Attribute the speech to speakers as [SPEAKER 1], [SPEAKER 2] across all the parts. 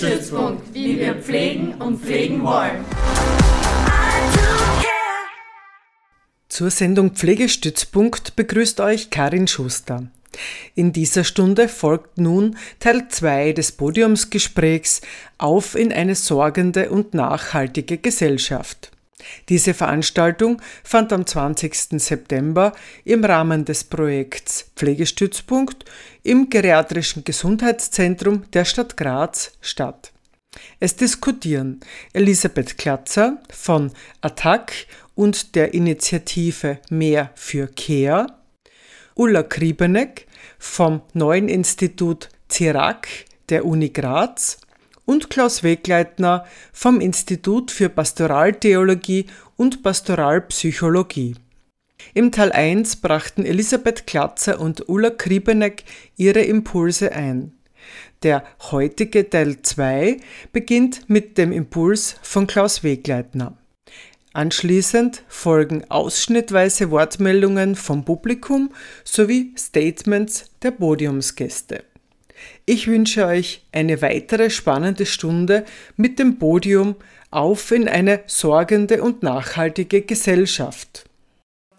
[SPEAKER 1] Pflegestützpunkt. Wie wir pflegen und pflegen wollen.
[SPEAKER 2] Zur Sendung Pflegestützpunkt begrüßt euch Karin Schuster. In dieser Stunde folgt nun Teil 2 des Podiumsgesprächs Auf in eine sorgende und nachhaltige Gesellschaft. Diese Veranstaltung fand am 20. September im Rahmen des Projekts Pflegestützpunkt im Geriatrischen Gesundheitszentrum der Stadt Graz statt. Es diskutieren Elisabeth Klatzer von ATTAC und der Initiative Mehr für Care, Ulla Kriebeneck vom neuen Institut CIRAC der Uni Graz und Klaus Wegleitner vom Institut für Pastoraltheologie und Pastoralpsychologie. Im Teil 1 brachten Elisabeth Klatzer und Ulla Kriebeneck ihre Impulse ein. Der heutige Teil 2 beginnt mit dem Impuls von Klaus Wegleitner. Anschließend folgen ausschnittweise Wortmeldungen vom Publikum sowie Statements der Podiumsgäste. Ich wünsche euch eine weitere spannende Stunde mit dem Podium auf in eine sorgende und nachhaltige Gesellschaft.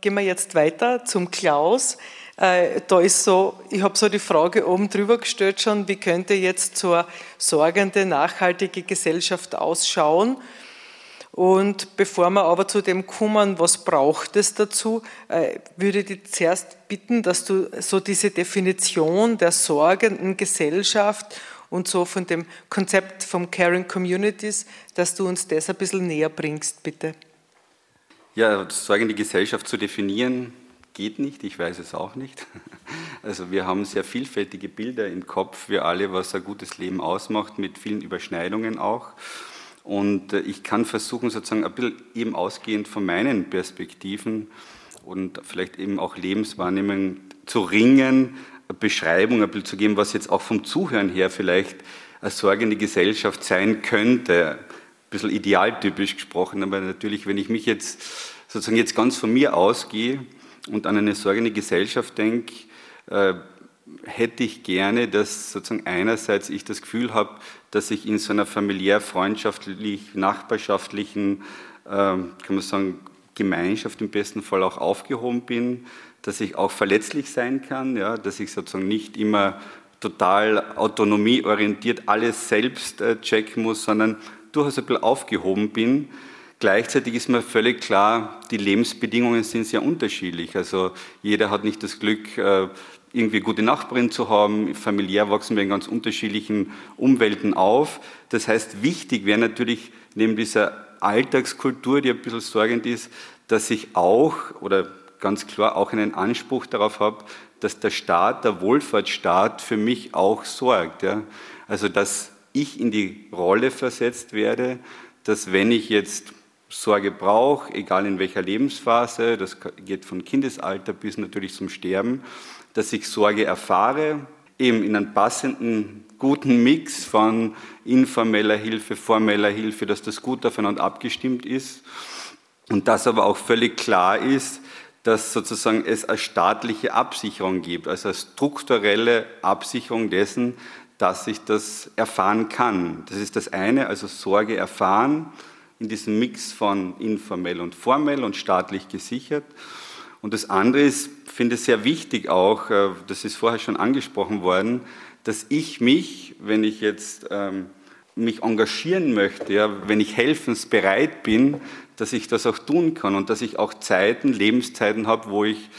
[SPEAKER 2] Gehen wir jetzt weiter zum Klaus. Äh, da ist so, ich habe so die Frage oben drüber gestellt schon, wie könnte jetzt so eine sorgende, nachhaltige Gesellschaft ausschauen? Und bevor wir aber zu dem kommen, was braucht es dazu, äh, würde ich dich zuerst bitten, dass du so diese Definition der sorgenden Gesellschaft und so von dem Konzept vom Caring Communities, dass du uns das ein bisschen näher bringst, bitte.
[SPEAKER 3] Ja, sorgende Gesellschaft zu definieren geht nicht, ich weiß es auch nicht. Also wir haben sehr vielfältige Bilder im Kopf, wir alle, was ein gutes Leben ausmacht, mit vielen Überschneidungen auch. Und äh, ich kann versuchen, sozusagen ein bisschen eben ausgehend von meinen Perspektiven und vielleicht eben auch Lebenswahrnehmung zu ringen, eine Beschreibung ein bisschen zu geben, was jetzt auch vom Zuhören her vielleicht eine sorgende Gesellschaft sein könnte. Bisschen idealtypisch gesprochen, aber natürlich, wenn ich mich jetzt sozusagen jetzt ganz von mir ausgehe und an eine sorgende Gesellschaft denke, äh, hätte ich gerne, dass sozusagen einerseits ich das Gefühl habe, dass ich in so einer familiär, freundschaftlich, nachbarschaftlichen, ähm, kann man sagen, Gemeinschaft im besten Fall auch aufgehoben bin, dass ich auch verletzlich sein kann, ja, dass ich sozusagen nicht immer total autonomieorientiert alles selbst äh, checken muss, sondern durchaus ein bisschen aufgehoben bin. Gleichzeitig ist mir völlig klar, die Lebensbedingungen sind sehr unterschiedlich. Also jeder hat nicht das Glück, äh, irgendwie gute Nachbarin zu haben. Familiär wachsen wir in ganz unterschiedlichen Umwelten auf. Das heißt, wichtig wäre natürlich neben dieser Alltagskultur, die ein bisschen sorgend ist, dass ich auch oder ganz klar auch einen Anspruch darauf habe, dass der Staat, der Wohlfahrtsstaat für mich auch sorgt. Ja? Also dass ich in die Rolle versetzt werde, dass wenn ich jetzt Sorge brauche, egal in welcher Lebensphase, das geht von Kindesalter bis natürlich zum Sterben, dass ich Sorge erfahre, eben in einem passenden, guten Mix von informeller Hilfe, formeller Hilfe, dass das gut aufeinander abgestimmt ist. Und dass aber auch völlig klar ist, dass sozusagen es eine staatliche Absicherung gibt, also eine strukturelle Absicherung dessen, dass ich das erfahren kann. Das ist das eine, also Sorge erfahren in diesem Mix von informell und formell und staatlich gesichert. Und das andere ist, finde ich sehr wichtig auch, äh, das ist vorher schon angesprochen worden, dass ich mich, wenn ich jetzt ähm, mich engagieren möchte, ja, wenn ich helfensbereit bin, dass ich das auch tun kann und dass ich auch Zeiten, Lebenszeiten habe, wo ich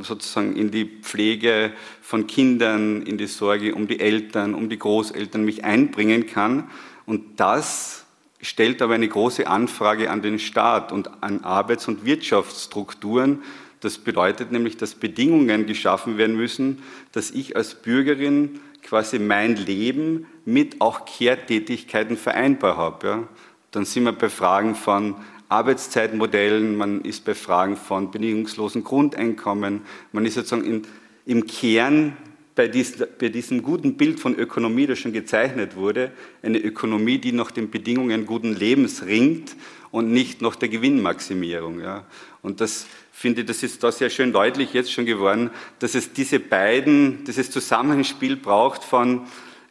[SPEAKER 3] sozusagen in die Pflege von Kindern, in die Sorge um die Eltern, um die Großeltern mich einbringen kann. Und das stellt aber eine große Anfrage an den Staat und an Arbeits- und Wirtschaftsstrukturen. Das bedeutet nämlich, dass Bedingungen geschaffen werden müssen, dass ich als Bürgerin quasi mein Leben mit auch Care-Tätigkeiten vereinbar habe. Ja. Dann sind wir bei Fragen von Arbeitszeitmodellen, man ist bei Fragen von bedingungslosen Grundeinkommen, man ist sozusagen in, im Kern bei, dies, bei, diesem guten Bild von Ökonomie, das schon gezeichnet wurde, eine Ökonomie, die nach den Bedingungen guten Lebens ringt und nicht nach der Gewinnmaximierung. Ja. Und das finde ich, das ist da sehr schön deutlich jetzt schon geworden, dass es diese beiden, dieses Zusammenspiel braucht von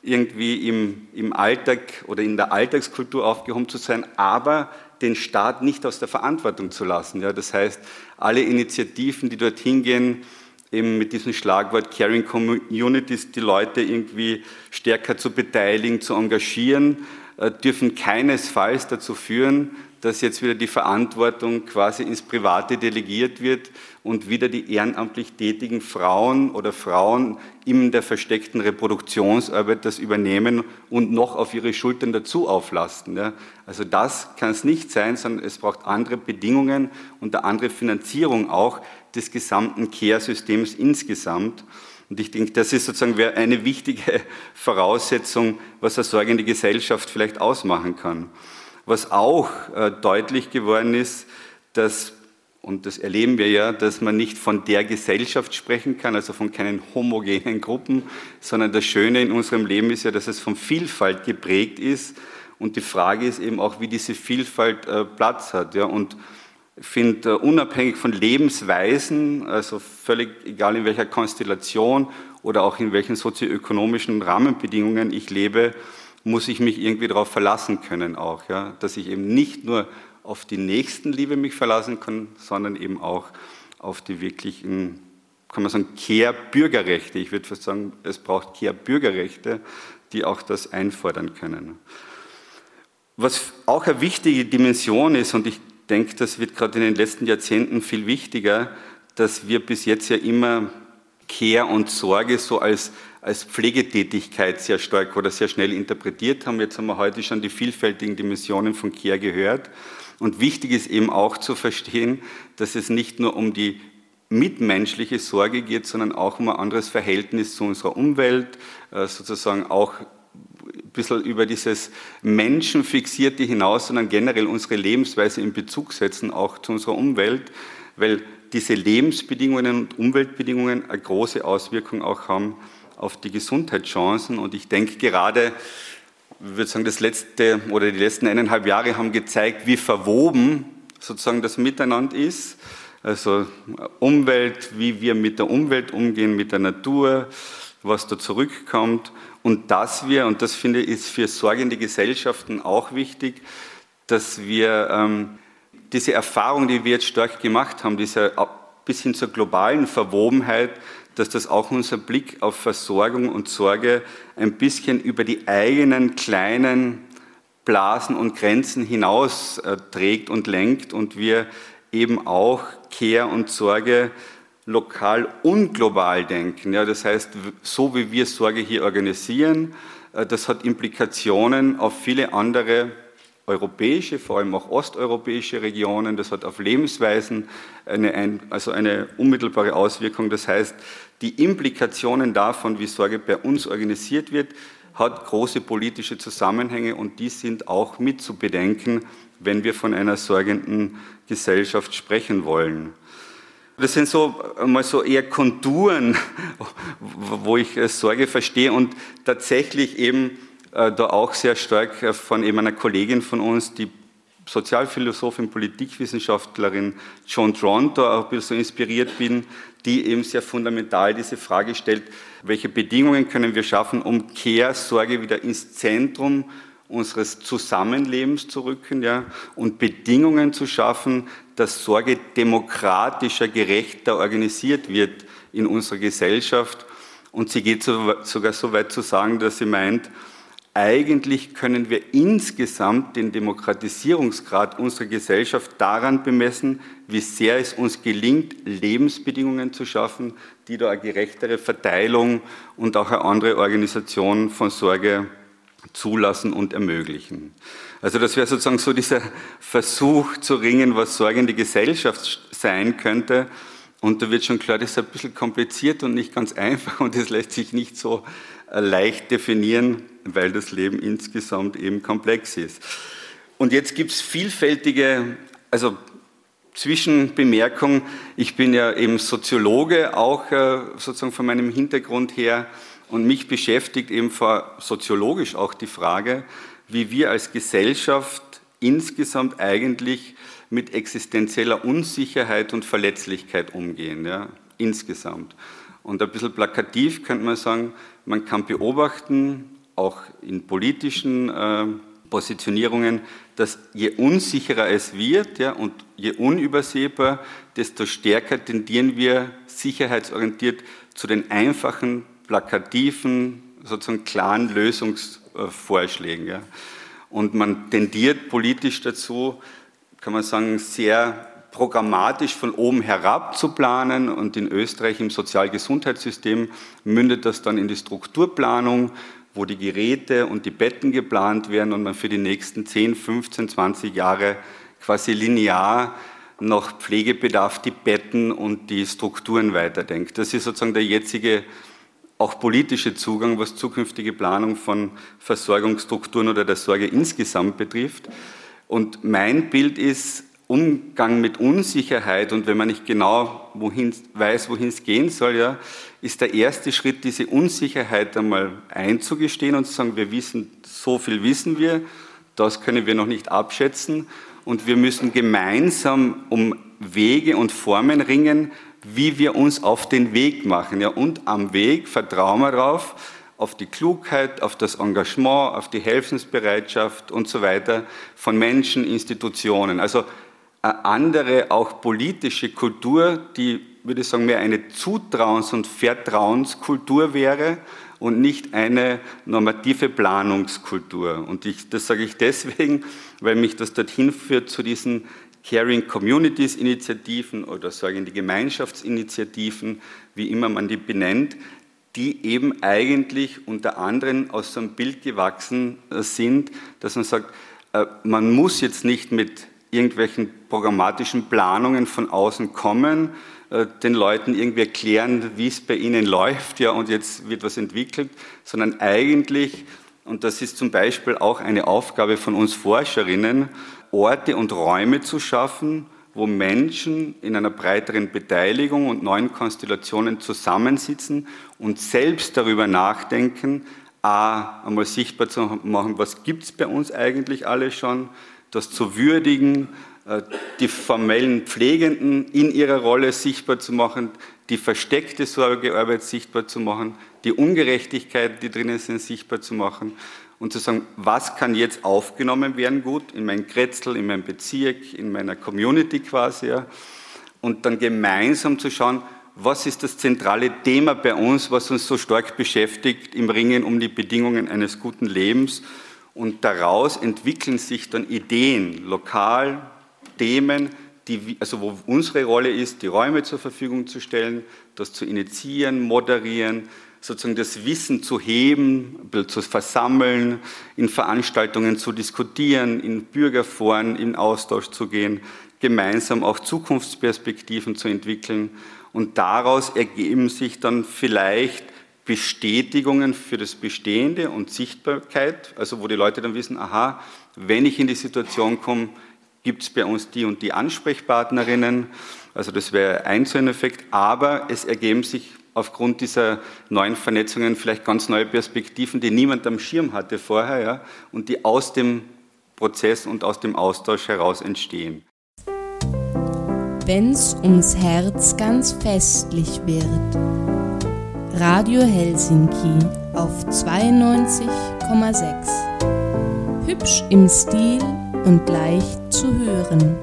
[SPEAKER 3] irgendwie im, im Alltag oder in der Alltagskultur aufgehoben zu sein, aber den Staat nicht aus der Verantwortung zu lassen. Ja, das heißt, alle Initiativen, die dorthin gehen, eben mit diesem Schlagwort Caring Communities, die Leute irgendwie stärker zu beteiligen, zu engagieren, äh, dürfen keinesfalls dazu führen, dass jetzt wieder die Verantwortung quasi ins Private delegiert wird und wieder die ehrenamtlich tätigen Frauen oder Frauen in der versteckten Reproduktionsarbeit das übernehmen und noch auf ihre Schultern dazu auflasten. Also das kann es nicht sein, sondern es braucht andere Bedingungen und eine andere Finanzierung auch des gesamten Care-Systems insgesamt. Und ich denke, das ist sozusagen eine wichtige Voraussetzung, was eine sorgende Gesellschaft vielleicht ausmachen kann. Was auch äh, deutlich geworden ist, dass, und das erleben wir ja, dass man nicht von der Gesellschaft sprechen kann, also von keinen homogenen Gruppen, sondern das Schöne in unserem Leben ist ja, dass es von Vielfalt geprägt ist. Und die Frage ist eben auch, wie diese Vielfalt äh, Platz hat. Und ich finde, äh, unabhängig von Lebensweisen, also völlig egal in welcher Konstellation oder auch in welchen sozioökonomischen Rahmenbedingungen ich lebe, muss ich mich irgendwie darauf verlassen können auch, ja? dass ich eben nicht nur auf die Nächstenliebe mich verlassen kann, sondern eben auch auf die wirklichen, kann man sagen, Care-Bürgerrechte. Ich würde fast sagen, es braucht Care-Bürgerrechte, die auch das einfordern können. Was auch eine wichtige Dimension ist, und ich denke, das wird gerade in den letzten Jahrzehnten viel wichtiger, dass wir bis jetzt ja immer Care und Sorge so als als Pflegetätigkeit sehr stark oder sehr schnell interpretiert haben. Jetzt haben wir heute schon die vielfältigen Dimensionen von Care gehört. Und wichtig ist eben auch zu verstehen, dass es nicht nur um die mitmenschliche Sorge geht, sondern auch um ein anderes Verhältnis zu unserer Umwelt, äh, sozusagen auch ein bisschen über dieses Menschenfixierte hinaus, sondern generell unsere Lebensweise in Bezug setzen, auch zu unserer Umwelt, weil diese Lebensbedingungen und Umweltbedingungen eine große Auswirkung auch haben auf die Gesundheitschancen. Und ich denke gerade, ich würde sagen, das letzte oder die letzten eineinhalb Jahre haben gezeigt, wie verwoben sozusagen das Miteinander ist. Also Umwelt, wie wir mit der Umwelt umgehen, mit der Natur, was da zurückkommt. Und dass wir, und das finde ich ist für sorgende Gesellschaften auch wichtig, dass wir ähm, diese Erfahrung, die wir jetzt stark gemacht haben, diese bis hin zur globalen Verwobenheit, dass das auch unser Blick auf Versorgung und Sorge ein bisschen über die eigenen kleinen Blasen und Grenzen hinaus äh, trägt und lenkt und wir eben auch Care und Sorge lokal und global denken. Ja, das heißt, so wie wir Sorge hier organisieren, äh, das hat Implikationen auf viele andere europäische, vor allem auch osteuropäische Regionen. Das hat auf Lebensweisen eine, also eine unmittelbare Auswirkung. Das heißt, die Implikationen davon, wie Sorge bei uns organisiert wird, hat große politische Zusammenhänge und die sind auch mit zu bedenken, wenn wir von einer sorgenden Gesellschaft sprechen wollen. Das sind so mal so eher Konturen, wo ich Sorge verstehe und tatsächlich eben äh, da auch sehr stark äh, von eben einer Kollegin von uns, die Sozialphilosophin, Politikwissenschaftlerin John Tronto, auch ein bisschen so inspiriert bin, die eben sehr fundamental diese Frage stellt, welche Bedingungen können wir schaffen, um Care, Sorge wieder ins Zentrum unseres Zusammenlebens zu rücken ja, und Bedingungen zu schaffen, dass Sorge demokratischer, gerechter organisiert wird in unserer Gesellschaft. Und sie geht sogar so weit zu sagen, dass sie meint, eigentlich können wir insgesamt den Demokratisierungsgrad unserer Gesellschaft daran bemessen, wie sehr es uns gelingt, Lebensbedingungen zu schaffen, die da eine gerechtere Verteilung und auch eine andere Organisation von Sorge zulassen und ermöglichen. Also das wäre sozusagen so dieser Versuch zu ringen, was sorgende Gesellschaft sein könnte. Und da wird schon klar, das ist ein bisschen kompliziert und nicht ganz einfach und das lässt sich nicht so leicht definieren, weil das Leben insgesamt eben komplex ist. Und jetzt gibt es vielfältige, also Zwischenbemerkung, ich bin ja eben Soziologe, auch äh, sozusagen von meinem Hintergrund her, und mich beschäftigt eben soziologisch auch die Frage, wie wir als Gesellschaft insgesamt eigentlich mit existenzieller Unsicherheit und Verletzlichkeit umgehen, ja, insgesamt. Und ein bisschen plakativ könnte man sagen, man kann beobachten, auch in politischen äh, Positionierungen, dass je unsicherer es wird ja, und je unübersehbar, desto stärker tendieren wir sicherheitsorientiert zu den einfachen, plakativen, sozusagen klaren Lösungsvorschlägen. Ja. Und man tendiert politisch dazu, kann man sagen, sehr programmatisch von oben herab zu planen und in Österreich im Sozialgesundheitssystem mündet das dann in die Strukturplanung, wo die Geräte und die Betten geplant werden und man für die nächsten 10, 15, 20 Jahre quasi linear nach Pflegebedarf die Betten und die Strukturen weiterdenkt. Das ist sozusagen der jetzige auch politische Zugang, was zukünftige Planung von Versorgungsstrukturen oder der Sorge insgesamt betrifft. Und mein Bild ist, Umgang mit Unsicherheit und wenn man nicht genau wohin, weiß, wohin es gehen soll, ja, ist der erste Schritt, diese Unsicherheit einmal einzugestehen und zu sagen, wir wissen, so viel wissen wir, das können wir noch nicht abschätzen und wir müssen gemeinsam um Wege und Formen ringen, wie wir uns auf den Weg machen. Ja, und am Weg vertrauen wir darauf, auf die Klugheit, auf das Engagement, auf die Helfensbereitschaft und so weiter von Menschen, Institutionen. Also eine andere, auch politische Kultur, die, würde ich sagen, mehr eine Zutrauens- und Vertrauenskultur wäre und nicht eine normative Planungskultur. Und ich, das sage ich deswegen, weil mich das dorthin führt zu diesen Caring Communities Initiativen oder sagen die Gemeinschaftsinitiativen, wie immer man die benennt, die eben eigentlich unter anderem aus so einem Bild gewachsen äh, sind, dass man sagt, äh, man muss jetzt nicht mit irgendwelchen programmatischen Planungen von außen kommen, äh, den Leuten irgendwie erklären, wie es bei ihnen läuft, ja, und jetzt wird was entwickelt, sondern eigentlich, und das ist zum Beispiel auch eine Aufgabe von uns Forscherinnen, Orte und Räume zu schaffen, wo Menschen in einer breiteren Beteiligung und neuen Konstellationen zusammensitzen und selbst darüber nachdenken, a, einmal sichtbar zu machen, was gibt es bei uns eigentlich alles schon, das zu würdigen, äh, die formellen Pflegenden in ihrer Rolle sichtbar zu machen, die versteckte Sorgearbeit sichtbar zu machen, die Ungerechtigkeiten, die drinnen sind, sichtbar zu machen und zu sagen, was kann jetzt aufgenommen werden gut in mein Kretzel, in meinem Bezirk, in meiner Community quasi. Ja. Und dann gemeinsam zu schauen, was ist das zentrale Thema bei uns, was uns so stark beschäftigt im Ringen um die Bedingungen eines guten Lebens. Und daraus entwickeln sich dann Ideen, lokal, Themen, die, also wo unsere Rolle ist, die Räume zur Verfügung zu stellen, das zu initiieren, moderieren, sozusagen das Wissen zu heben, zu versammeln, in Veranstaltungen zu diskutieren, in Bürgerforen in Austausch zu gehen, gemeinsam auch Zukunftsperspektiven zu entwickeln. Und daraus ergeben sich dann vielleicht Bestätigungen für das Bestehende und Sichtbarkeit, also wo die Leute dann wissen, aha, wenn ich in die Situation komme, gibt es bei uns die und die Ansprechpartnerinnen. Also das wäre ein so ein Effekt, aber es ergeben sich aufgrund dieser neuen Vernetzungen vielleicht ganz neue Perspektiven, die niemand am Schirm hatte vorher ja, und die aus dem Prozess und aus dem Austausch heraus entstehen.
[SPEAKER 4] Wenn's ums Herz ganz festlich wird. Radio Helsinki auf 92,6. Hübsch im Stil und leicht zu hören.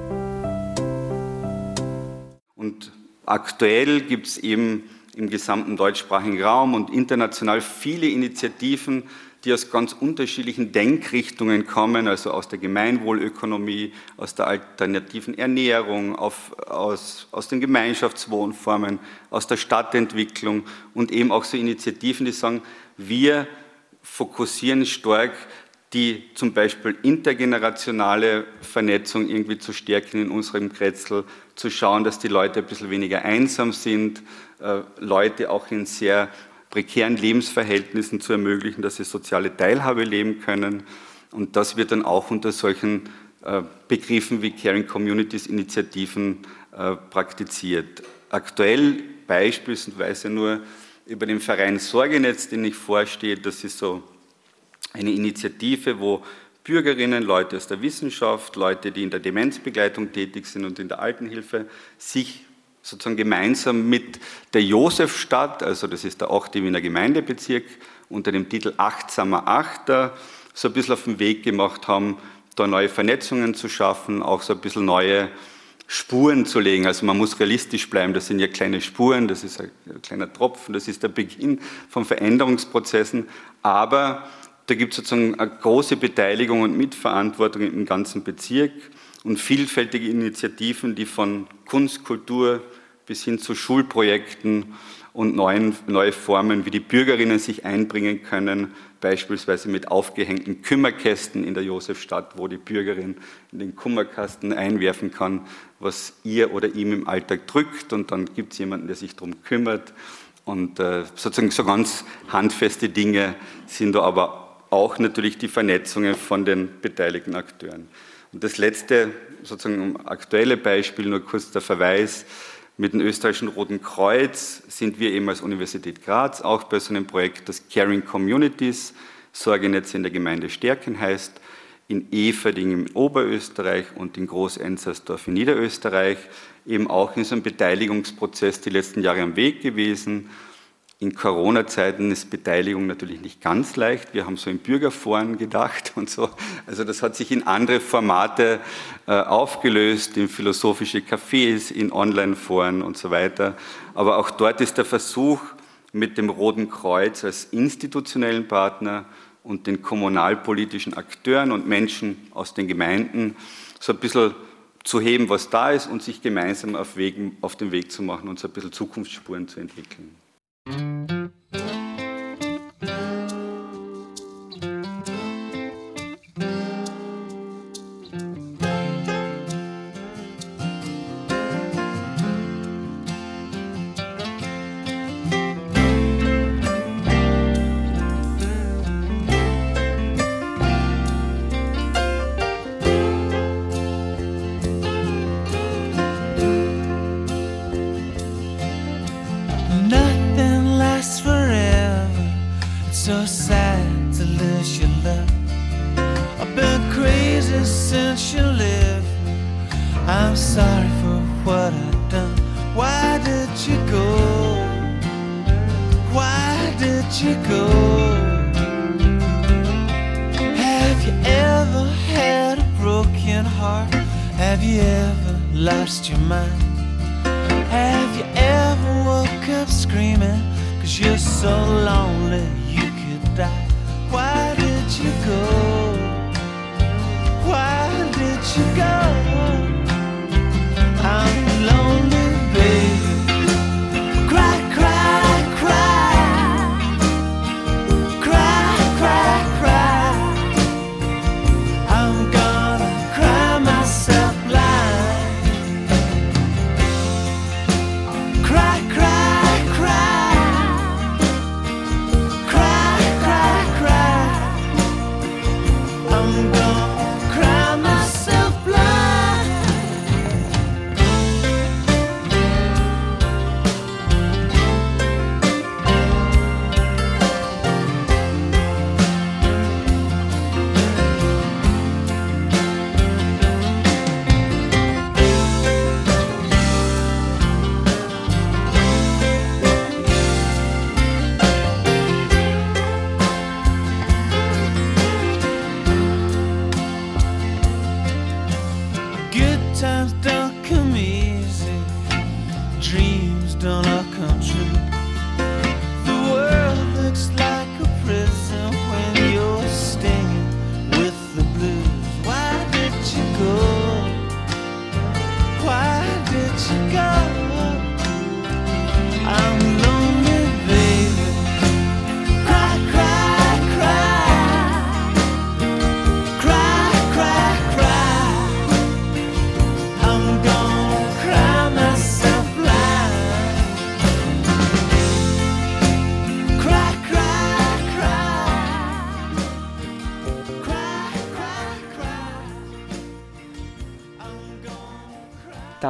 [SPEAKER 3] Und aktuell gibt es eben im gesamten deutschsprachigen Raum und international viele Initiativen, die aus ganz unterschiedlichen Denkrichtungen kommen, also aus der Gemeinwohlökonomie, aus der alternativen Ernährung, auf, aus, aus den Gemeinschaftswohnformen, aus der Stadtentwicklung und eben auch so Initiativen, die sagen, wir fokussieren stark die zum Beispiel intergenerationale Vernetzung irgendwie zu stärken in unserem Kretzel, zu schauen, dass die Leute ein bisschen weniger einsam sind, äh, Leute auch in sehr prekären Lebensverhältnissen zu ermöglichen, dass sie soziale Teilhabe leben können. Und das wird dann auch unter solchen äh, Begriffen wie Caring Communities Initiativen äh, praktiziert. Aktuell beispielsweise nur über den Verein Sorgenetz, den ich vorstehe, das ist so eine Initiative, wo Bürgerinnen, Leute aus der Wissenschaft, Leute, die in der Demenzbegleitung tätig sind und in der Altenhilfe, sich sozusagen gemeinsam mit der Josefstadt, also das ist der 8. Wiener Gemeindebezirk, unter dem Titel Achtsamer Achter, so ein bisschen auf den Weg gemacht haben, da neue Vernetzungen zu schaffen, auch so ein bisschen neue Spuren zu legen. Also man muss realistisch bleiben, das sind ja kleine Spuren, das ist ein kleiner Tropfen, das ist der Beginn von Veränderungsprozessen, aber da gibt es sozusagen eine große Beteiligung und Mitverantwortung im ganzen Bezirk und vielfältige Initiativen, die von Kunst, Kultur bis hin zu Schulprojekten und neuen, neue Formen, wie die Bürgerinnen sich einbringen können, beispielsweise mit aufgehängten Kümmerkästen in der Josefstadt, wo die Bürgerin in den Kummerkasten einwerfen kann, was ihr oder ihm im Alltag drückt und dann gibt es jemanden, der sich darum kümmert. Und äh, sozusagen so ganz handfeste Dinge sind da aber auch natürlich die Vernetzungen von den beteiligten Akteuren. Und das letzte, sozusagen aktuelle Beispiel, nur kurz der Verweis, mit dem österreichischen Roten Kreuz sind wir eben als Universität Graz auch bei so einem Projekt, das Caring Communities, Sorgenetz in der Gemeinde Stärken heißt, in Everding in Oberösterreich und in Groß-Enzersdorf in Niederösterreich, eben auch in so einem Beteiligungsprozess die letzten Jahre am Weg gewesen in Corona-Zeiten ist Beteiligung natürlich nicht ganz leicht. Wir haben so in Bürgerforen gedacht und so. Also das hat sich in andere Formate äh, aufgelöst, in philosophische Cafés, in Online-Foren und so weiter. Aber auch dort ist der Versuch mit dem Roten Kreuz als institutionellen Partner und den kommunalpolitischen Akteuren und Menschen aus den Gemeinden so ein bisschen zu heben, was da ist und sich gemeinsam auf, Wegen, auf den Weg zu machen und so ein bisschen Zukunftsspuren zu entwickeln.
[SPEAKER 5] Mm-hmm.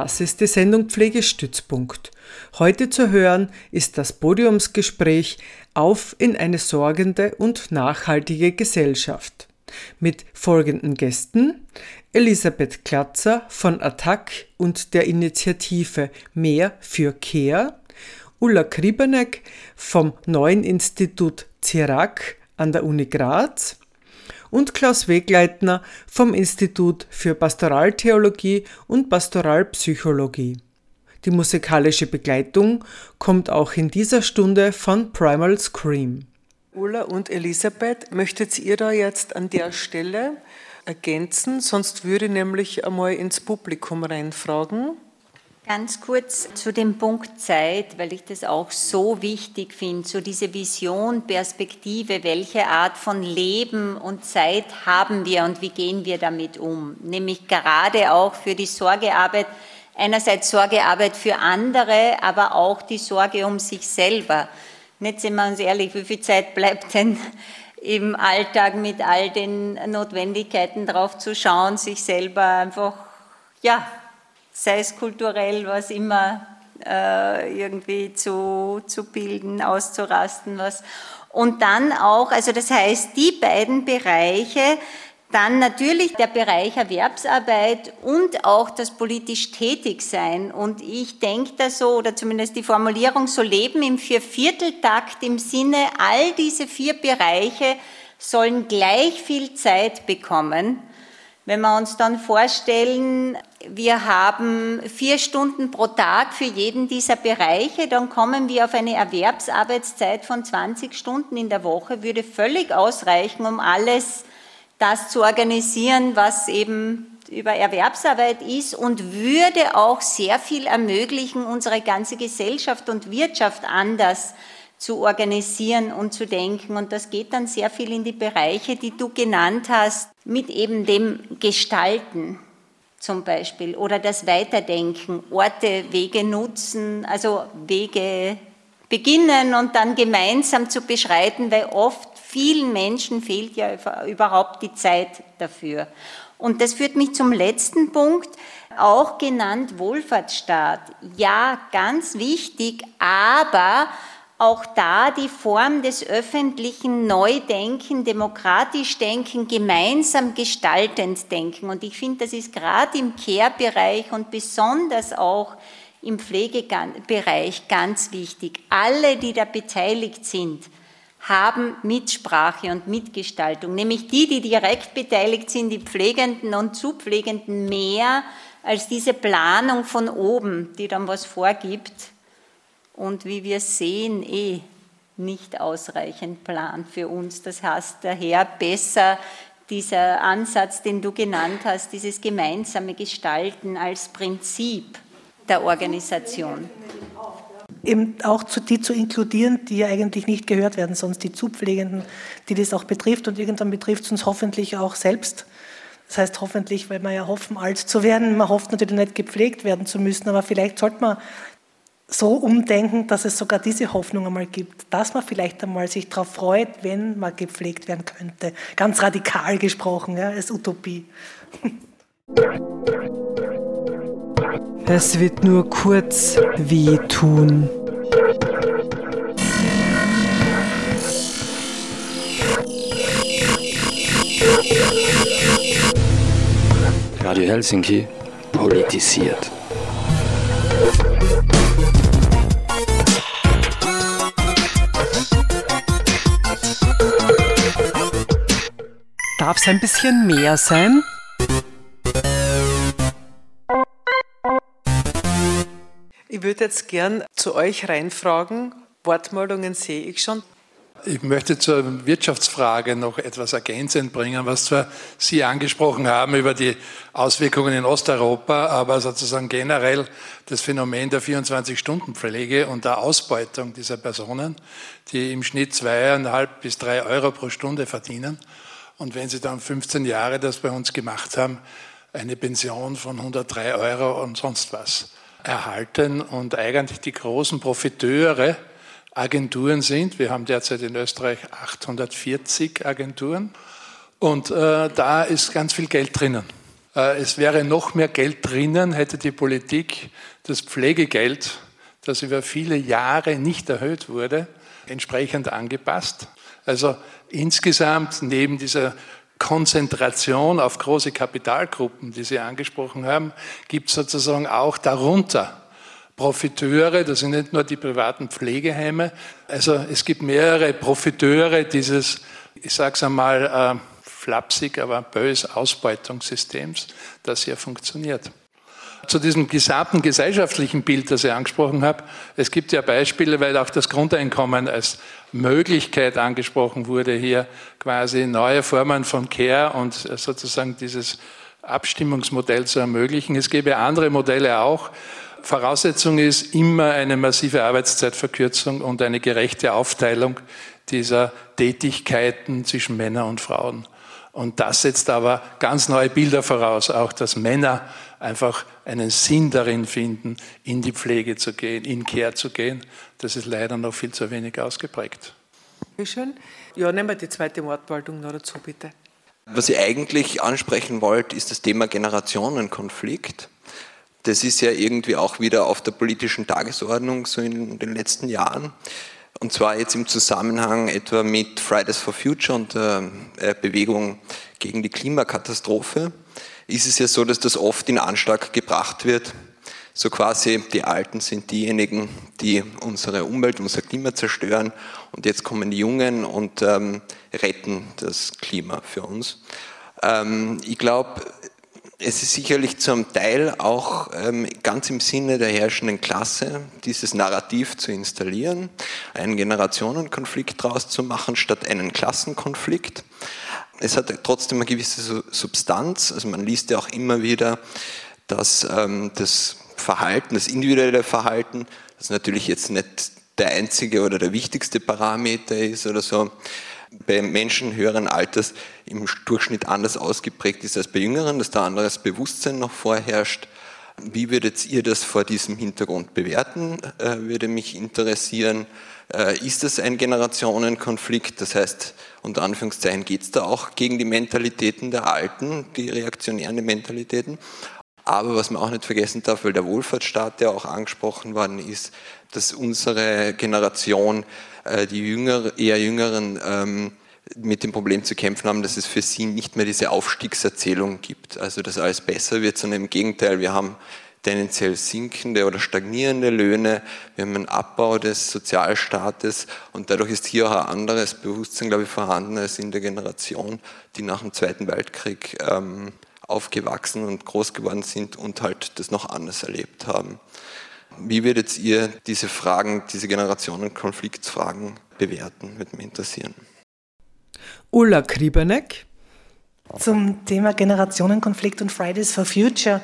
[SPEAKER 2] Das ist die Sendung Pflegestützpunkt. Heute zu hören ist das Podiumsgespräch Auf in eine sorgende und nachhaltige Gesellschaft mit folgenden Gästen Elisabeth Klatzer von Attac und der Initiative Mehr für Care, Ulla Kribenek vom neuen Institut Zirac an der Uni Graz und Klaus Wegleitner vom Institut für Pastoraltheologie und Pastoralpsychologie. Die musikalische Begleitung kommt auch in dieser Stunde von Primal Scream. Ulla und Elisabeth, möchtet ihr da jetzt an der Stelle ergänzen? Sonst würde ich nämlich einmal ins Publikum reinfragen.
[SPEAKER 6] Ganz kurz zu dem Punkt Zeit, weil ich das auch so wichtig finde, so diese Vision, Perspektive, welche Art von Leben und Zeit haben wir und wie gehen wir damit um? Nämlich gerade auch für die Sorgearbeit, einerseits Sorgearbeit für andere, aber auch die Sorge um sich selber. Nicht sind wir uns ehrlich, wie viel Zeit bleibt denn im Alltag mit all den Notwendigkeiten drauf zu schauen, sich selber einfach, ja, sei es kulturell, was immer äh, irgendwie zu, zu bilden, auszurasten, was. Und dann auch, also das heißt, die beiden Bereiche, dann natürlich der Bereich Erwerbsarbeit und auch das politisch Tätigsein. Und ich denke da so, oder zumindest die Formulierung, so Leben im Viervierteltakt im Sinne, all diese vier Bereiche sollen gleich viel Zeit bekommen. Wenn wir uns dann vorstellen, wir haben vier Stunden pro Tag für jeden dieser Bereiche, dann kommen wir auf eine Erwerbsarbeitszeit von 20 Stunden in der Woche, würde völlig ausreichen, um alles das zu organisieren, was eben über Erwerbsarbeit ist und würde auch sehr viel ermöglichen, unsere ganze Gesellschaft und Wirtschaft anders zu organisieren und zu denken. Und das geht dann sehr viel in die Bereiche, die du genannt hast, mit eben dem Gestalten zum Beispiel oder das Weiterdenken, Orte, Wege nutzen, also Wege beginnen und dann gemeinsam zu beschreiten, weil oft vielen Menschen fehlt ja überhaupt die Zeit dafür. Und das führt mich zum letzten Punkt, auch genannt Wohlfahrtsstaat. Ja, ganz wichtig, aber auch da die Form des öffentlichen Neudenken, demokratisch Denken, gemeinsam gestaltend Denken. Und ich finde, das ist gerade im Care-Bereich und besonders auch im Pflegebereich ganz wichtig. Alle, die da beteiligt sind, haben Mitsprache und Mitgestaltung, nämlich die, die direkt beteiligt sind, die Pflegenden und Zupflegenden mehr als diese Planung von oben, die dann was vorgibt und wie wir sehen, eh nicht ausreichend Plan für uns. Das heißt daher besser dieser Ansatz, den du genannt hast, dieses gemeinsame Gestalten als Prinzip der Organisation.
[SPEAKER 7] Eben auch zu, die zu inkludieren, die ja eigentlich nicht gehört werden, sonst die Zupflegenden, die das auch betrifft und irgendwann betrifft es uns hoffentlich auch selbst. Das heißt hoffentlich, weil wir ja hoffen, alt zu werden. Man hofft natürlich nicht gepflegt werden zu müssen, aber vielleicht sollte man so umdenken, dass es sogar diese Hoffnung einmal gibt, dass man vielleicht einmal sich darauf freut, wenn man gepflegt werden könnte. Ganz radikal gesprochen, ja, als Utopie.
[SPEAKER 2] Es wird nur kurz weh tun.
[SPEAKER 8] Radio Helsinki politisiert.
[SPEAKER 2] Darf es ein bisschen mehr sein? Ich würde jetzt gern zu euch reinfragen. Wortmeldungen sehe ich schon.
[SPEAKER 9] Ich möchte zur Wirtschaftsfrage noch etwas ergänzend bringen, was zwar Sie angesprochen haben über die Auswirkungen in Osteuropa, aber sozusagen generell das Phänomen der 24-Stunden-Pflege und der Ausbeutung dieser Personen, die im Schnitt zweieinhalb bis drei Euro pro Stunde verdienen und wenn Sie dann 15 Jahre das bei uns gemacht haben, eine Pension von 103 Euro und sonst was erhalten und eigentlich die großen Profiteure Agenturen sind. Wir haben derzeit in Österreich 840 Agenturen und äh, da ist ganz viel Geld drinnen. Äh, es wäre noch mehr Geld drinnen, hätte die Politik das Pflegegeld, das über viele Jahre nicht erhöht wurde, entsprechend angepasst. Also insgesamt neben dieser Konzentration auf große Kapitalgruppen, die Sie angesprochen haben, gibt es sozusagen auch darunter Profiteure, das sind nicht nur die privaten Pflegeheime, also es gibt mehrere Profiteure dieses, ich sage es einmal, äh, flapsig, aber bös Ausbeutungssystems, das hier funktioniert. Zu diesem gesamten gesellschaftlichen Bild, das ich angesprochen habe, es gibt ja Beispiele, weil auch das Grundeinkommen als Möglichkeit angesprochen wurde, hier quasi neue Formen von Care und sozusagen dieses Abstimmungsmodell zu ermöglichen. Es gäbe andere Modelle auch. Voraussetzung ist immer eine massive Arbeitszeitverkürzung und eine gerechte Aufteilung dieser Tätigkeiten zwischen Männern und Frauen. Und das setzt aber ganz neue Bilder voraus, auch dass Männer einfach einen Sinn darin finden, in die Pflege zu gehen, in Care zu gehen. Das ist leider noch viel zu wenig ausgeprägt.
[SPEAKER 2] Schön. Ja, nehmen wir die zweite Wortmeldung noch dazu, bitte.
[SPEAKER 10] Was ich eigentlich ansprechen wollte, ist das Thema Generationenkonflikt. Das ist ja irgendwie auch wieder auf der politischen Tagesordnung so in den letzten Jahren. Und zwar jetzt im Zusammenhang etwa mit Fridays for Future und der äh, Bewegung gegen die Klimakatastrophe ist es ja so, dass das oft in Anschlag gebracht wird. So quasi die Alten sind diejenigen, die unsere Umwelt, unser Klima zerstören und jetzt kommen die Jungen und ähm, retten das Klima für uns. Ähm, ich glaube, es ist sicherlich zum Teil auch ähm, ganz im Sinne der herrschenden Klasse, dieses Narrativ zu installieren, einen Generationenkonflikt daraus zu machen, statt einen Klassenkonflikt. Es hat trotzdem eine gewisse Substanz. Also man liest ja auch immer wieder, dass ähm, das Verhalten, das individuelle Verhalten, das natürlich jetzt nicht der einzige oder der wichtigste Parameter ist oder so, bei Menschen höheren Alters im Durchschnitt anders ausgeprägt ist als bei Jüngeren, dass da anderes Bewusstsein noch vorherrscht. Wie würdet ihr das vor diesem Hintergrund bewerten? Äh, würde mich interessieren. Äh, ist das ein Generationenkonflikt? Das heißt, unter Anführungszeichen geht es da auch gegen die Mentalitäten der Alten, die reaktionären Mentalitäten. Aber was man auch nicht vergessen darf, weil der Wohlfahrtsstaat ja auch angesprochen worden ist, dass unsere Generation, äh, die jünger, eher Jüngeren, ähm, mit dem Problem zu kämpfen haben, dass es für sie nicht mehr diese Aufstiegserzählung gibt. Also dass alles besser wird, sondern im Gegenteil, wir haben tendenziell sinkende oder stagnierende Löhne, wir haben einen Abbau des Sozialstaates und dadurch ist hier auch ein anderes Bewusstsein, glaube ich, vorhanden als in der Generation, die nach dem Zweiten Weltkrieg ähm, aufgewachsen und groß geworden sind und halt das noch anders erlebt haben. Wie würdet ihr diese Fragen, diese Generationenkonfliktfragen bewerten? Würde mich interessieren.
[SPEAKER 2] Ulla Kriebeneck.
[SPEAKER 7] Zum Thema Generationenkonflikt und Fridays for Future.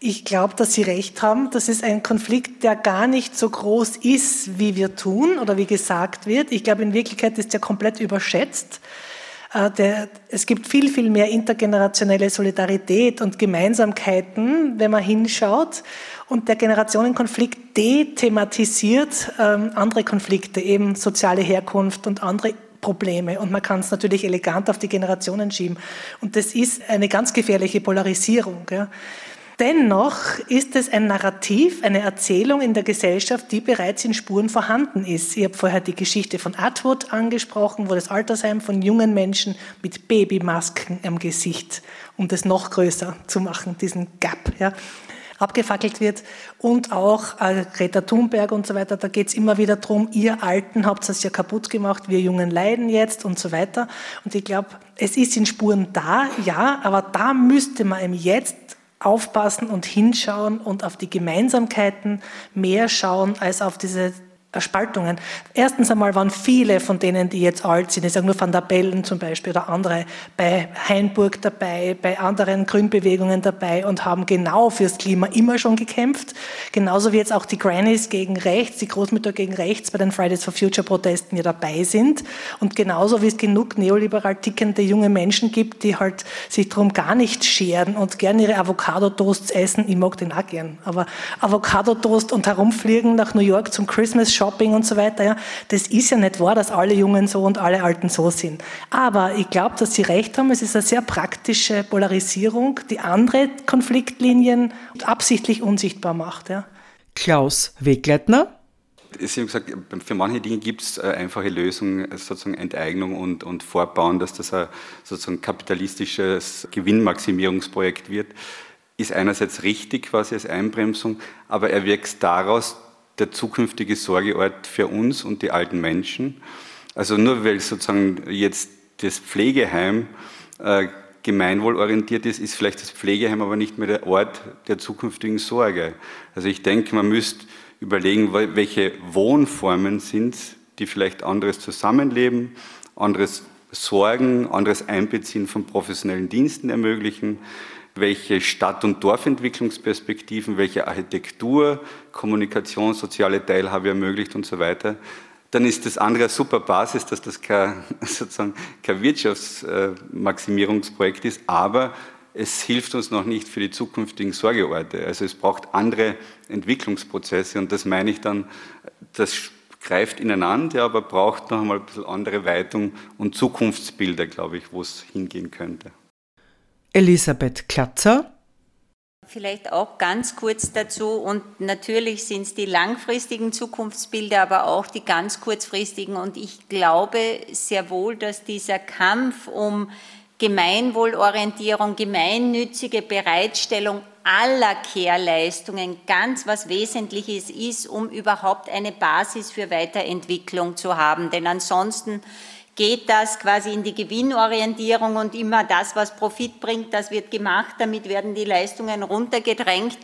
[SPEAKER 7] Ich glaube, dass Sie recht haben. Das ist ein Konflikt, der gar nicht so groß ist, wie wir tun oder wie gesagt wird. Ich glaube, in Wirklichkeit ist er komplett überschätzt. Äh, der, es gibt viel, viel mehr intergenerationelle Solidarität und Gemeinsamkeiten, wenn man hinschaut. Und der Generationenkonflikt dethematisiert ähm, andere Konflikte, eben soziale Herkunft und andere Probleme. Und man kann es natürlich elegant auf die Generationen schieben. Und das ist eine ganz gefährliche Polarisierung. Ja. Dennoch ist es ein Narrativ, eine Erzählung in der Gesellschaft, die bereits in Spuren vorhanden ist. Ich habe vorher die Geschichte von Atwood angesprochen, wo das Altersheim von jungen Menschen mit Babymasken am Gesicht, um das noch größer zu machen, diesen Gap, ja, abgefackelt wird. Und auch äh, Greta Thunberg und so weiter, da geht es immer wieder darum, ihr Alten habt es ja kaputt gemacht, wir Jungen leiden jetzt und so weiter. Und ich glaube, es ist in Spuren da, ja, aber da müsste man im Jetzt aufpassen und hinschauen und auf die Gemeinsamkeiten mehr schauen als auf diese Spaltungen. Erstens einmal waren viele von denen, die jetzt alt sind, ich sage nur Van der Bellen zum Beispiel oder andere, bei Hainburg dabei, bei anderen Grünbewegungen dabei und haben genau fürs Klima immer schon gekämpft. Genauso wie jetzt auch die Grannies gegen rechts, die Großmütter gegen rechts bei den Fridays for Future Protesten ja dabei sind. Und genauso wie es genug neoliberal tickende junge Menschen gibt, die halt sich darum gar nicht scheren und gerne ihre Avocado-Toasts essen. Ich mag den auch gern. Aber Avocado-Toast und herumfliegen nach New York zum Christmas Shop Shopping und so weiter. Ja. Das ist ja nicht wahr, dass alle Jungen so und alle Alten so sind. Aber ich glaube, dass Sie recht haben, es ist eine sehr praktische Polarisierung, die andere Konfliktlinien absichtlich unsichtbar macht. Ja.
[SPEAKER 2] Klaus Wegleitner.
[SPEAKER 3] Sie haben gesagt, für manche Dinge gibt es einfache Lösungen, sozusagen Enteignung und, und Fortbauen, dass das ein sozusagen kapitalistisches Gewinnmaximierungsprojekt wird, ist einerseits richtig quasi als Einbremsung, aber erwächst daraus der zukünftige Sorgeort für uns und die alten Menschen. Also nur weil sozusagen jetzt das Pflegeheim äh, gemeinwohlorientiert ist, ist vielleicht das Pflegeheim aber nicht mehr der Ort der zukünftigen Sorge. Also ich denke, man müsste überlegen, welche Wohnformen sind, die vielleicht anderes Zusammenleben, anderes Sorgen, anderes Einbeziehen von professionellen Diensten ermöglichen, welche Stadt- und Dorfentwicklungsperspektiven, welche Architektur, Kommunikation, soziale Teilhabe ermöglicht und so weiter, dann ist das andere eine super Basis, dass das kein, sozusagen kein Wirtschaftsmaximierungsprojekt ist, aber es hilft uns noch nicht für die zukünftigen Sorgeorte. Also es braucht andere Entwicklungsprozesse und das meine ich dann, das greift ineinander, aber braucht noch einmal ein bisschen andere Weitung und Zukunftsbilder, glaube ich, wo es hingehen könnte.
[SPEAKER 2] Elisabeth Klatzer.
[SPEAKER 6] Vielleicht auch ganz kurz dazu und natürlich sind es die langfristigen Zukunftsbilder, aber auch die ganz kurzfristigen und ich glaube sehr wohl, dass dieser Kampf um Gemeinwohlorientierung, gemeinnützige Bereitstellung aller Care-Leistungen ganz was Wesentliches ist, um überhaupt eine Basis für Weiterentwicklung zu haben. Denn ansonsten geht das quasi in die Gewinnorientierung und immer das, was Profit bringt, das wird gemacht, damit werden die Leistungen runtergedrängt.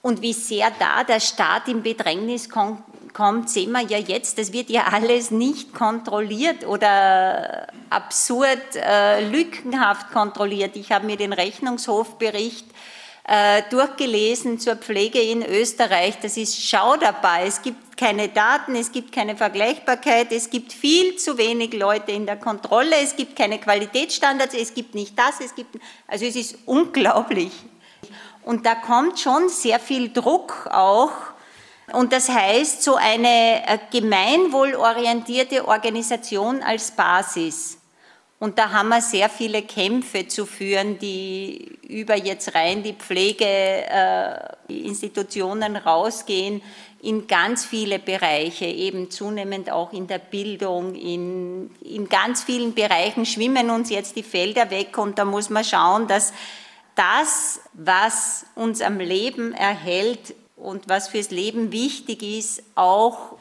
[SPEAKER 6] Und wie sehr da der Staat in Bedrängnis kommt, sehen wir ja jetzt, das wird ja alles nicht kontrolliert oder absurd, äh, lückenhaft kontrolliert. Ich habe mir den Rechnungshofbericht äh, durchgelesen zur Pflege in Österreich. Das ist schau dabei. Es gibt keine Daten, es gibt keine Vergleichbarkeit, es gibt viel zu wenig Leute in der Kontrolle, es gibt keine Qualitätsstandards, es gibt nicht das, es gibt, also es ist unglaublich. Und da kommt schon sehr viel Druck auch. Und das heißt, so eine äh, gemeinwohlorientierte Organisation als Basis und da haben wir sehr viele Kämpfe zu führen, die über jetzt rein die Pflegeinstitutionen rausgehen in ganz viele Bereiche, eben zunehmend auch in der Bildung, in, in ganz vielen Bereichen schwimmen uns jetzt die Felder weg und da muss man schauen, dass das, was uns am Leben erhält und was fürs Leben wichtig ist, auch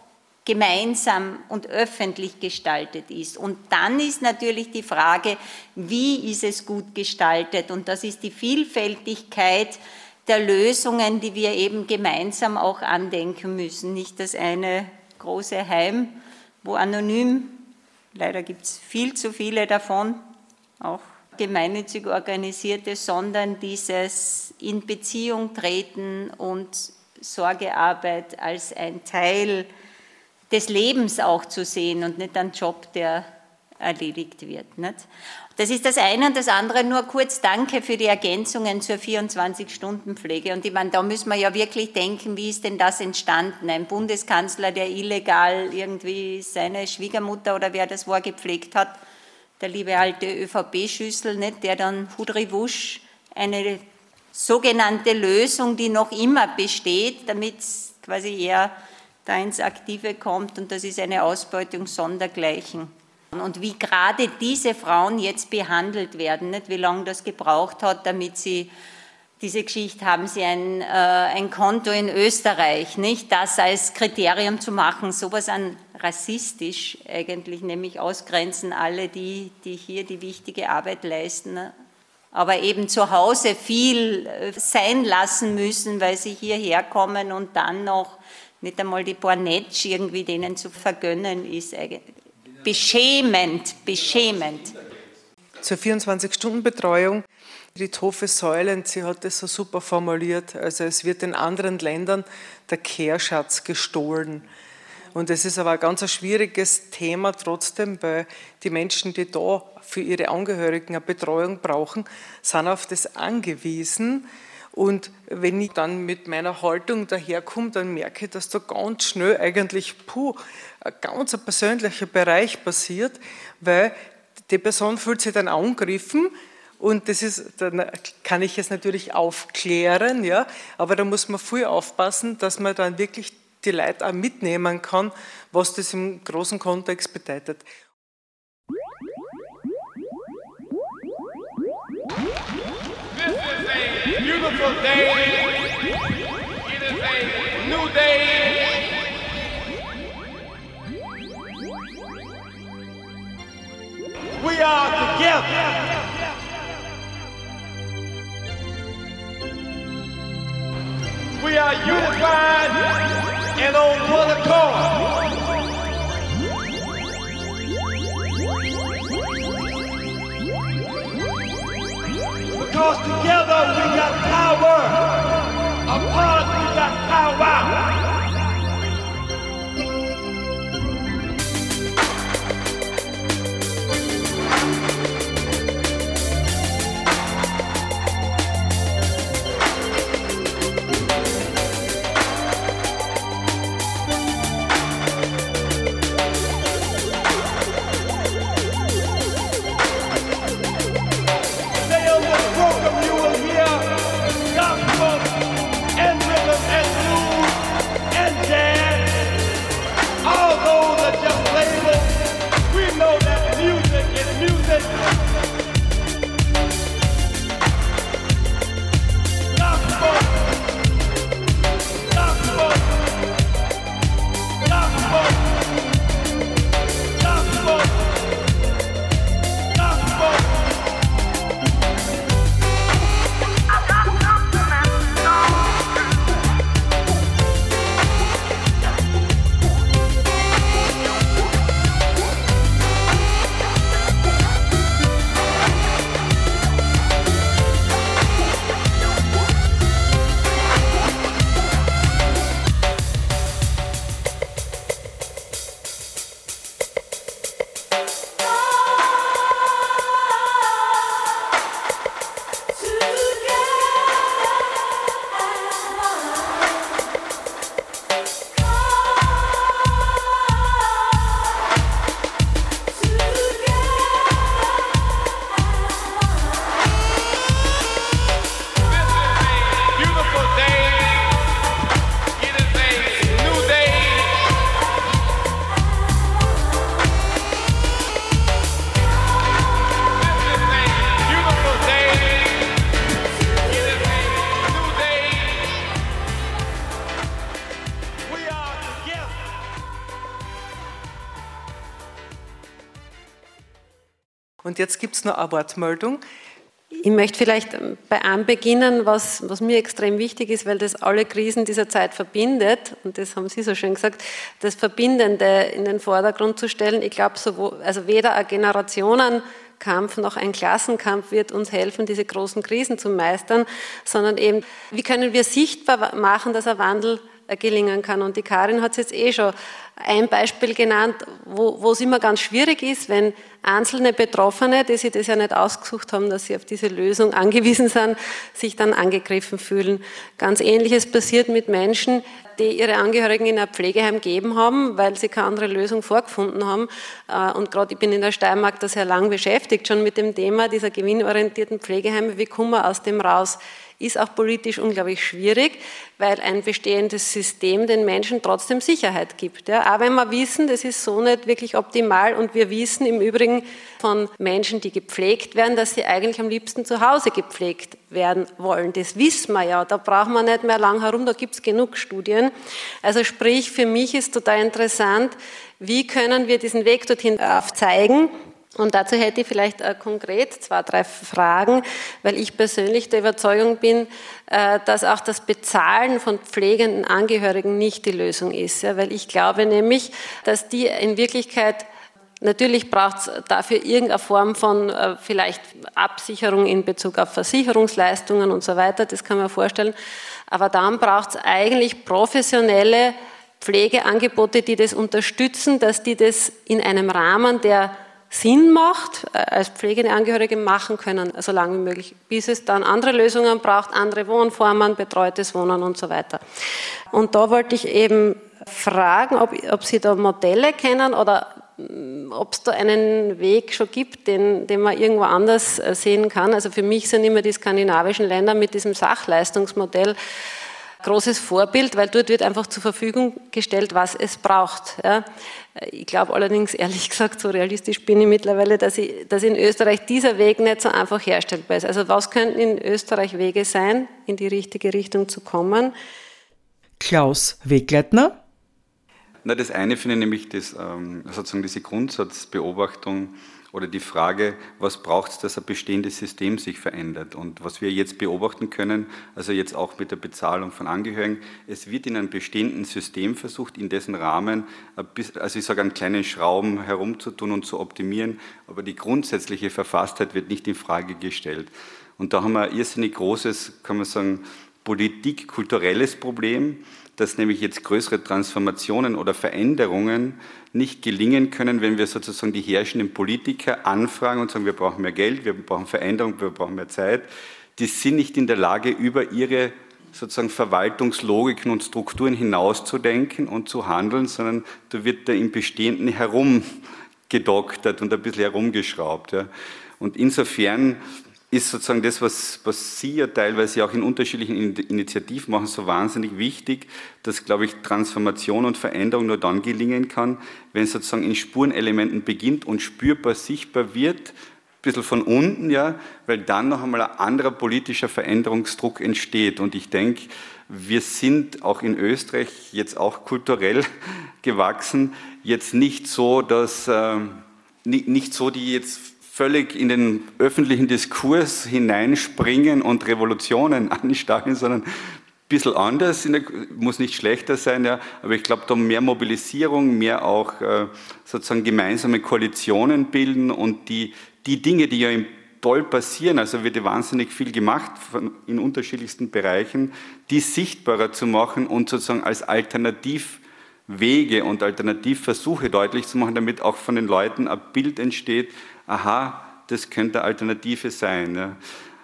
[SPEAKER 6] gemeinsam und öffentlich gestaltet ist. Und dann ist natürlich die Frage, wie ist es gut gestaltet? Und das ist die Vielfältigkeit der Lösungen, die wir eben gemeinsam auch andenken müssen. Nicht das eine große Heim, wo anonym, leider gibt es viel zu viele davon, auch gemeinnützig organisierte, sondern dieses in Beziehung treten und Sorgearbeit als ein Teil des Lebens auch zu sehen und nicht ein Job, der erledigt wird. Nicht? Das ist das eine und das andere nur kurz Danke für die Ergänzungen zur 24-Stunden-Pflege. Und ich meine, da müssen wir ja wirklich denken, wie ist denn das entstanden? Ein Bundeskanzler, der illegal irgendwie seine Schwiegermutter oder wer das war gepflegt hat, der liebe alte ÖVP-Schüssel, der dann Hudriwusch eine sogenannte Lösung, die noch immer besteht, damit quasi er da ins Aktive kommt und das ist eine Ausbeutung sondergleichen. Und wie gerade diese Frauen jetzt behandelt werden, nicht? Wie lange das gebraucht hat, damit sie diese Geschichte haben sie ein, äh, ein Konto in Österreich, nicht? Das als Kriterium zu machen, sowas an rassistisch eigentlich, nämlich ausgrenzen alle die, die hier die wichtige Arbeit leisten, aber eben zu Hause viel äh, sein lassen müssen, weil sie hierher kommen und dann noch nicht einmal die Bornetsch irgendwie denen zu vergönnen, ist beschämend, beschämend.
[SPEAKER 2] Zur 24-Stunden-Betreuung, die Toffe Säulen, sie hat das so super formuliert. Also es wird in anderen Ländern der Kehrschatz gestohlen. Und es ist aber ein ganz schwieriges Thema trotzdem, weil die Menschen, die da für ihre Angehörigen eine Betreuung brauchen, sind auf das angewiesen Und wenn ich dann mit meiner Haltung daherkomme, dann merke ich, dass da ganz schnell eigentlich puh, ein ganz persönlicher Bereich passiert, weil die Person fühlt sich dann angegriffen und das ist, dann kann ich es natürlich aufklären, ja, aber da muss man viel aufpassen, dass man dann wirklich die Leute auch mitnehmen kann, was das im großen Kontext bedeutet.
[SPEAKER 11] Beautiful day. It is a new day. We are together. We are unified and on one accord. Together we got power. Apart we got power.
[SPEAKER 2] Und jetzt gibt es noch eine Wortmeldung.
[SPEAKER 12] Ich möchte vielleicht bei einem beginnen, was, was mir extrem wichtig ist, weil das alle Krisen dieser Zeit verbindet. Und das haben Sie so schön gesagt, das Verbindende in den Vordergrund zu stellen. Ich glaube, also weder ein Generationenkampf noch ein Klassenkampf wird uns helfen, diese großen Krisen zu meistern, sondern eben, wie können wir sichtbar machen, dass ein Wandel äh, gelingen kann. Und die Karin hat es jetzt eh schon ein Beispiel genannt, wo, wo es immer ganz schwierig ist, wenn einzelne Betroffene, die sich das ja nicht ausgesucht haben, dass sie auf diese Lösung angewiesen sind, sich dann angegriffen fühlen. Ganz Ähnliches passiert mit Menschen, die ihre Angehörigen in ein Pflegeheim gegeben haben, weil sie keine andere Lösung vorgefunden haben. Äh, Und gerade ich bin in der Steiermark da sehr lang beschäftigt, schon mit dem Thema dieser gewinnorientierten Pflegeheime. Wie kommen wir aus dem raus? Ist auch politisch unglaublich schwierig, weil ein bestehendes System den Menschen trotzdem Sicherheit gibt. Ja. Auch wenn wir wissen, das ist so nicht wirklich optimal und wir wissen im Übrigen von Menschen, die gepflegt werden, dass sie eigentlich am liebsten zu Hause gepflegt werden wollen. Das wissen wir ja, da brauchen wir nicht mehr lang herum, da gibt es genug Studien. Also sprich, für mich ist total interessant, wie können wir diesen Weg dorthin aufzeigen, und dazu hätte ich vielleicht äh, konkret zwei, drei Fragen, weil ich persönlich der Überzeugung bin, äh, dass auch das Bezahlen von pflegenden Angehörigen nicht die Lösung ist. Weil ich glaube nämlich, dass die in Wirklichkeit Natürlich braucht es dafür irgendeine Form von äh, vielleicht Absicherung in Bezug auf Versicherungsleistungen und so weiter, das kann man vorstellen. Aber dann braucht es eigentlich professionelle Pflegeangebote, die das unterstützen, dass die das in einem Rahmen, der Sinn macht, äh, als pflegende Angehörige machen können, so lange wie möglich, bis es dann andere Lösungen braucht, andere Wohnformen, betreutes Wohnen und so weiter. Und da wollte ich eben fragen, ob, ob Sie da Modelle kennen oder mm, ob es da einen Weg schon gibt, den, den man irgendwo anders äh, sehen kann. Also für mich sind immer die skandinavischen Länder mit diesem Sachleistungsmodell großes Vorbild, weil dort wird einfach zur Verfügung gestellt, was es braucht. Ja. Ich glaube allerdings, ehrlich gesagt, so realistisch bin ich mittlerweile, dass, ich, dass in Österreich dieser Weg nicht so einfach herstellbar ist. Also was könnten in Österreich Wege sein, in die richtige Richtung zu kommen?
[SPEAKER 2] Klaus Wegleitner.
[SPEAKER 3] Na, das eine finde ich nämlich das, ähm, sozusagen diese Grundsatzbeobachtung oder die Frage, was braucht es, dass ein bestehendes System sich verändert. Und was wir jetzt beobachten können, also jetzt auch mit der Bezahlung von Angehörigen, es wird in einem bestehenden System versucht, in dessen Rahmen, also ich sage, an kleinen Schrauben herumzutun und zu optimieren, aber die grundsätzliche Verfasstheit wird nicht in Frage gestellt. Und da haben wir ein irrsinnig großes, kann man sagen, politik-kulturelles Problem, dass nämlich jetzt größere Transformationen oder Veränderungen nicht gelingen können, wenn wir sozusagen die herrschenden Politiker anfragen und sagen, wir brauchen mehr Geld, wir brauchen Veränderung, wir brauchen mehr Zeit. Die sind nicht in der Lage, über ihre sozusagen Verwaltungslogiken und Strukturen hinauszudenken und zu handeln, sondern da wird da im Bestehenden herumgedoktert und ein bisschen herumgeschraubt. Ja. Und insofern ist sozusagen das, was, was Sie ja teilweise auch in unterschiedlichen Initiativen machen, so wahnsinnig wichtig, dass, glaube ich, Transformation und Veränderung nur dann gelingen kann, wenn es sozusagen in Spurenelementen beginnt und spürbar sichtbar wird, ein bisschen von unten, ja, weil dann noch einmal ein anderer politischer Veränderungsdruck entsteht. Und ich denke, wir sind auch in Österreich jetzt auch kulturell gewachsen, jetzt nicht so, dass äh, nicht so die jetzt völlig in den öffentlichen Diskurs hineinspringen und Revolutionen anstarren, sondern ein bisschen anders, muss nicht schlechter sein, ja, aber ich glaube, da mehr Mobilisierung, mehr auch äh, sozusagen gemeinsame Koalitionen bilden und die, die Dinge, die ja im toll passieren, also wird wahnsinnig viel gemacht in unterschiedlichsten Bereichen, die sichtbarer zu machen und sozusagen als Alternativwege und Alternativversuche deutlich zu machen, damit auch von den Leuten ein Bild entsteht, aha, das könnte Alternative sein. Ja.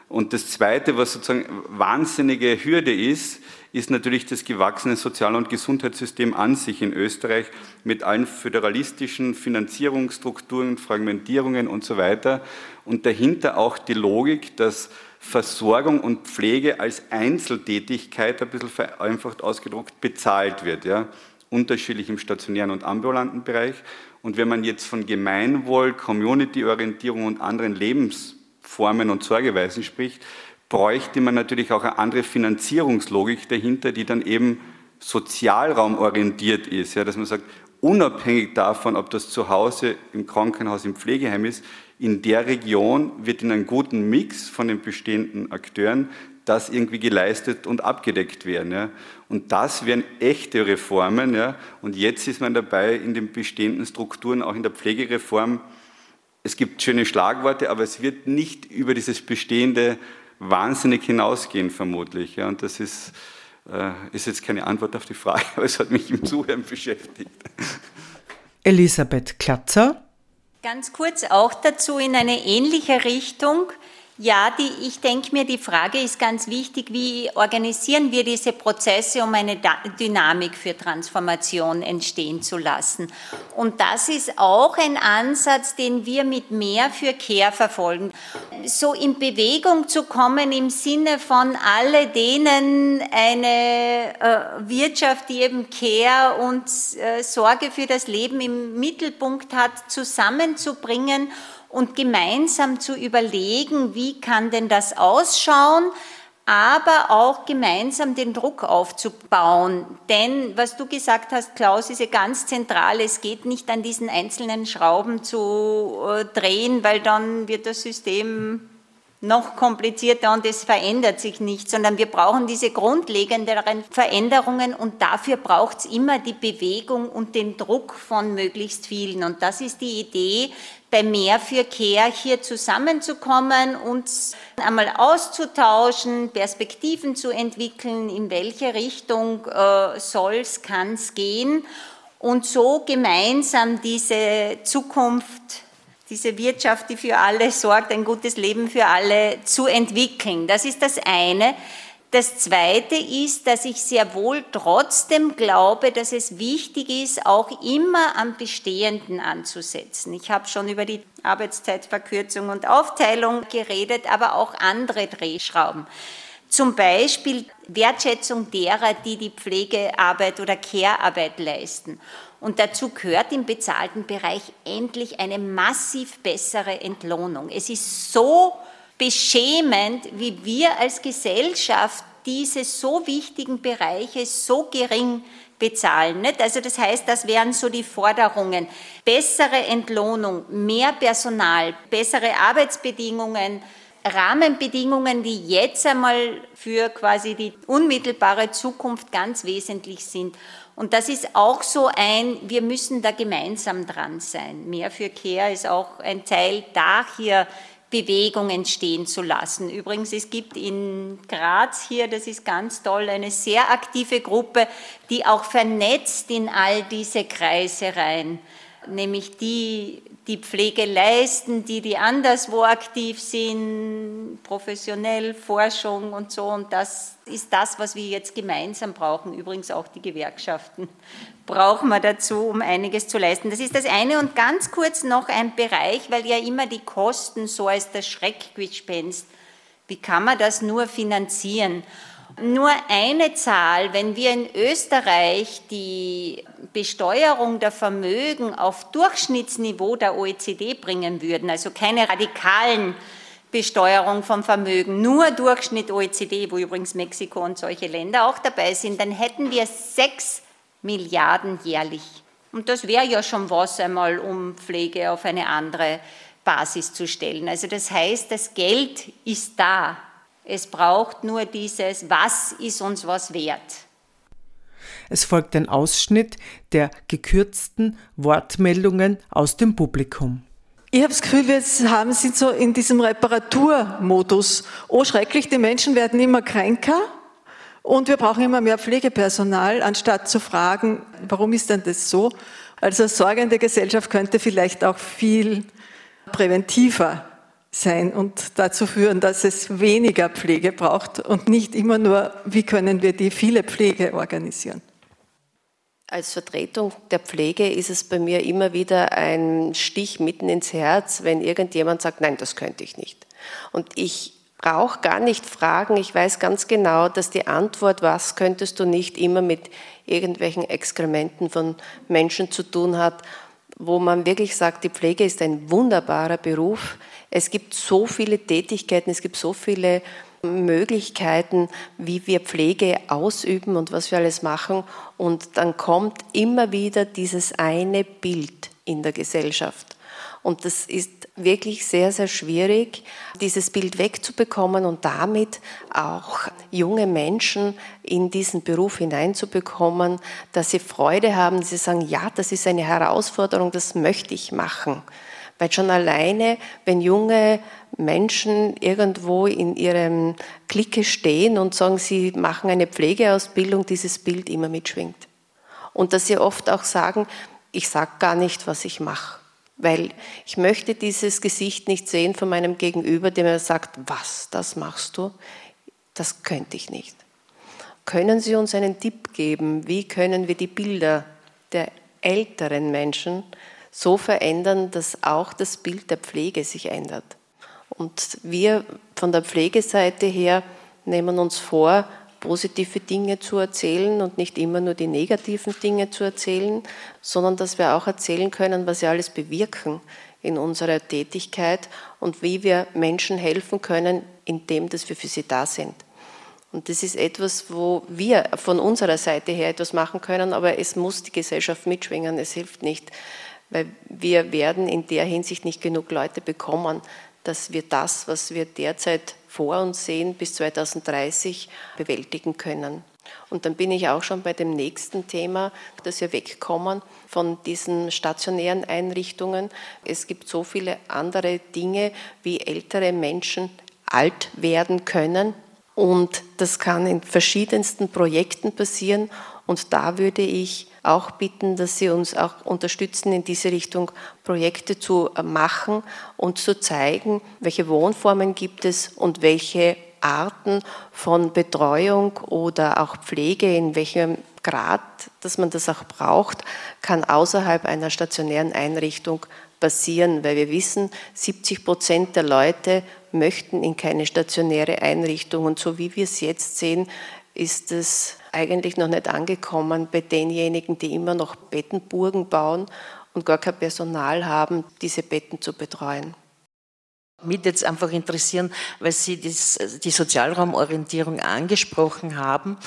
[SPEAKER 3] Und das Zweite, was sozusagen wahnsinnige Hürde ist, ist natürlich das gewachsene Sozial- und Gesundheitssystem an sich in Österreich mit allen föderalistischen Finanzierungsstrukturen, Fragmentierungen und so weiter. Und dahinter auch die Logik, dass Versorgung und Pflege als Einzeltätigkeit, ein bisschen vereinfacht ausgedruckt, bezahlt wird. Ja? Unterschiedlich im stationären und ambulanten Bereich. Und wenn man jetzt von Gemeinwohl, Community-Orientierung und anderen Lebensformen und Sorgeweisen spricht, bräuchte man natürlich auch eine andere Finanzierungslogik dahinter, die dann eben sozialraumorientiert ist. Ja, dass man sagt, unabhängig davon, ob das zu Hause, im Krankenhaus, im Pflegeheim ist, in der Region wird in einem guten Mix von den bestehenden Akteuren das irgendwie geleistet und abgedeckt werden. Ja. Und das wären echte Reformen. Ja. Und jetzt ist man dabei, in den bestehenden Strukturen, auch in der Pflegereform, es gibt schöne Schlagworte, aber es wird nicht über dieses Bestehende wahnsinnig hinausgehen, vermutlich. Ja. Und das ist, äh, ist jetzt keine Antwort auf die Frage, aber es hat mich im Zuhören beschäftigt.
[SPEAKER 2] Elisabeth Klatzer.
[SPEAKER 6] Ganz kurz auch dazu in eine ähnliche Richtung. Ja, die, ich denke mir, die Frage ist ganz wichtig, wie organisieren wir diese Prozesse, um eine Dynamik für Transformation entstehen zu lassen. Und das ist auch ein Ansatz, den wir mit mehr für Care verfolgen. So in Bewegung zu kommen im Sinne von alle denen eine äh, Wirtschaft, die eben Care und äh, Sorge für das Leben im Mittelpunkt hat, zusammenzubringen und gemeinsam zu überlegen, wie kann denn das ausschauen, aber auch gemeinsam den Druck aufzubauen. Denn was du gesagt hast, Klaus, ist ja ganz zentral. Es geht nicht an diesen einzelnen Schrauben zu äh, drehen, weil dann wird das System noch komplizierter und es verändert sich nicht, sondern wir brauchen diese grundlegenderen Veränderungen und dafür braucht es immer die Bewegung und den Druck von möglichst vielen. Und das ist die Idee, bei Mehr für Care hier zusammenzukommen, uns einmal auszutauschen, Perspektiven zu entwickeln, in welche Richtung äh, soll es, kann es gehen und so gemeinsam diese Zukunft diese Wirtschaft, die für alle sorgt, ein gutes Leben für alle zu entwickeln. Das ist das eine. Das Zweite ist, dass ich sehr wohl trotzdem glaube, dass es wichtig ist, auch immer am Bestehenden anzusetzen. Ich habe schon über die Arbeitszeitverkürzung und Aufteilung geredet, aber auch andere Drehschrauben. Zum Beispiel Wertschätzung derer, die die Pflegearbeit oder Care-Arbeit leisten. Und dazu gehört im bezahlten Bereich endlich eine massiv bessere Entlohnung. Es ist so beschämend, wie wir als Gesellschaft diese so wichtigen Bereiche so gering bezahlen. Nicht? Also das heißt, das wären so die Forderungen. Bessere Entlohnung, mehr Personal, bessere Arbeitsbedingungen, Rahmenbedingungen, die jetzt einmal für quasi die unmittelbare Zukunft ganz wesentlich sind. Und das ist auch so ein, wir müssen da gemeinsam dran sein. Mehr für Care ist auch ein Teil, da hier Bewegung entstehen zu lassen. Übrigens, es gibt in Graz hier, das ist ganz toll, eine sehr aktive Gruppe, die auch vernetzt in all diese Kreise rein, nämlich die, die Pflege leisten, die, die anderswo aktiv sind, professionell, Forschung und so. Und das ist das, was wir jetzt gemeinsam brauchen. Übrigens auch die Gewerkschaften brauchen wir dazu, um einiges zu leisten. Das ist das eine. Und ganz kurz noch ein Bereich, weil ja immer die Kosten so als das Schreckgespenst, wie kann man das nur finanzieren? Nur eine Zahl, wenn wir in Österreich die Besteuerung der Vermögen auf Durchschnittsniveau der OECD bringen würden, also keine radikalen Besteuerung vom Vermögen, nur Durchschnitt OECD, wo übrigens Mexiko und solche Länder auch dabei sind, dann hätten wir sechs Milliarden jährlich. Und das wäre ja schon was einmal, um Pflege auf eine andere Basis zu stellen. Also das heißt, das Geld ist da. Es braucht nur dieses, was ist uns was wert.
[SPEAKER 2] Es folgt ein Ausschnitt der gekürzten Wortmeldungen aus dem Publikum.
[SPEAKER 13] Ich habe das Gefühl, wir haben sind so in diesem Reparaturmodus. Oh, schrecklich, die Menschen werden immer kränker und wir brauchen immer mehr Pflegepersonal, anstatt zu fragen, warum ist denn das so? Also sorgende Gesellschaft könnte vielleicht auch viel präventiver sein und dazu führen, dass es weniger Pflege braucht und nicht immer nur, wie können wir die viele Pflege organisieren.
[SPEAKER 14] Als Vertretung der Pflege ist es bei mir immer wieder ein Stich mitten ins Herz, wenn irgendjemand sagt, nein, das könnte ich nicht. Und ich brauche gar nicht fragen, ich weiß ganz genau, dass die Antwort, was könntest du nicht, immer mit irgendwelchen Exkrementen von Menschen zu tun hat, wo man wirklich sagt, die Pflege ist ein wunderbarer Beruf. Es gibt so viele Tätigkeiten, es gibt so viele Möglichkeiten, wie wir Pflege ausüben und was wir alles machen. Und dann kommt immer wieder dieses eine Bild in der Gesellschaft. Und das ist wirklich sehr, sehr schwierig, dieses Bild wegzubekommen und damit auch junge Menschen in diesen Beruf hineinzubekommen, dass sie Freude haben, dass sie sagen, ja, das ist eine Herausforderung, das möchte ich machen. Weil schon alleine, wenn junge Menschen irgendwo in ihrem Clique stehen und sagen, sie machen eine Pflegeausbildung, dieses Bild immer mitschwingt. Und dass sie oft auch sagen, ich sage gar nicht, was ich mache. Weil ich möchte dieses Gesicht nicht sehen von meinem Gegenüber, der mir sagt, was, das machst du? Das könnte ich nicht. Können Sie uns einen Tipp geben, wie können wir die Bilder der älteren Menschen so verändern, dass auch das Bild der Pflege sich ändert. Und wir von der Pflegeseite her nehmen uns vor, positive Dinge zu erzählen und nicht immer nur die negativen Dinge zu erzählen, sondern dass wir auch erzählen können, was wir alles bewirken in unserer Tätigkeit und wie wir Menschen helfen können, indem dass wir für sie da sind. Und das ist etwas, wo wir von unserer Seite her etwas machen können, aber es muss die Gesellschaft mitschwingen. Es hilft nicht, weil wir werden in der Hinsicht nicht genug Leute bekommen, dass wir das, was wir derzeit vor uns sehen, bis 2030 bewältigen können. Und dann bin ich auch schon bei dem nächsten Thema, dass wir wegkommen von diesen stationären Einrichtungen. Es gibt so viele andere Dinge, wie ältere Menschen alt werden können. Und das kann in verschiedensten Projekten passieren. Und da würde ich auch bitten, dass Sie uns auch unterstützen, in diese Richtung Projekte zu machen und zu zeigen, welche Wohnformen gibt es und welche Arten von Betreuung oder auch Pflege, in welchem Grad, dass man das auch braucht, kann außerhalb einer stationären Einrichtung passieren, weil wir wissen, 70 Prozent der Leute möchten in keine stationäre Einrichtung. Und so wie wir es jetzt sehen, ist es eigentlich noch nicht angekommen bei denjenigen, die immer noch Bettenburgen bauen und gar kein Personal haben, diese Betten zu betreuen.
[SPEAKER 15] Mich jetzt einfach interessieren, weil Sie die Sozialraumorientierung angesprochen haben,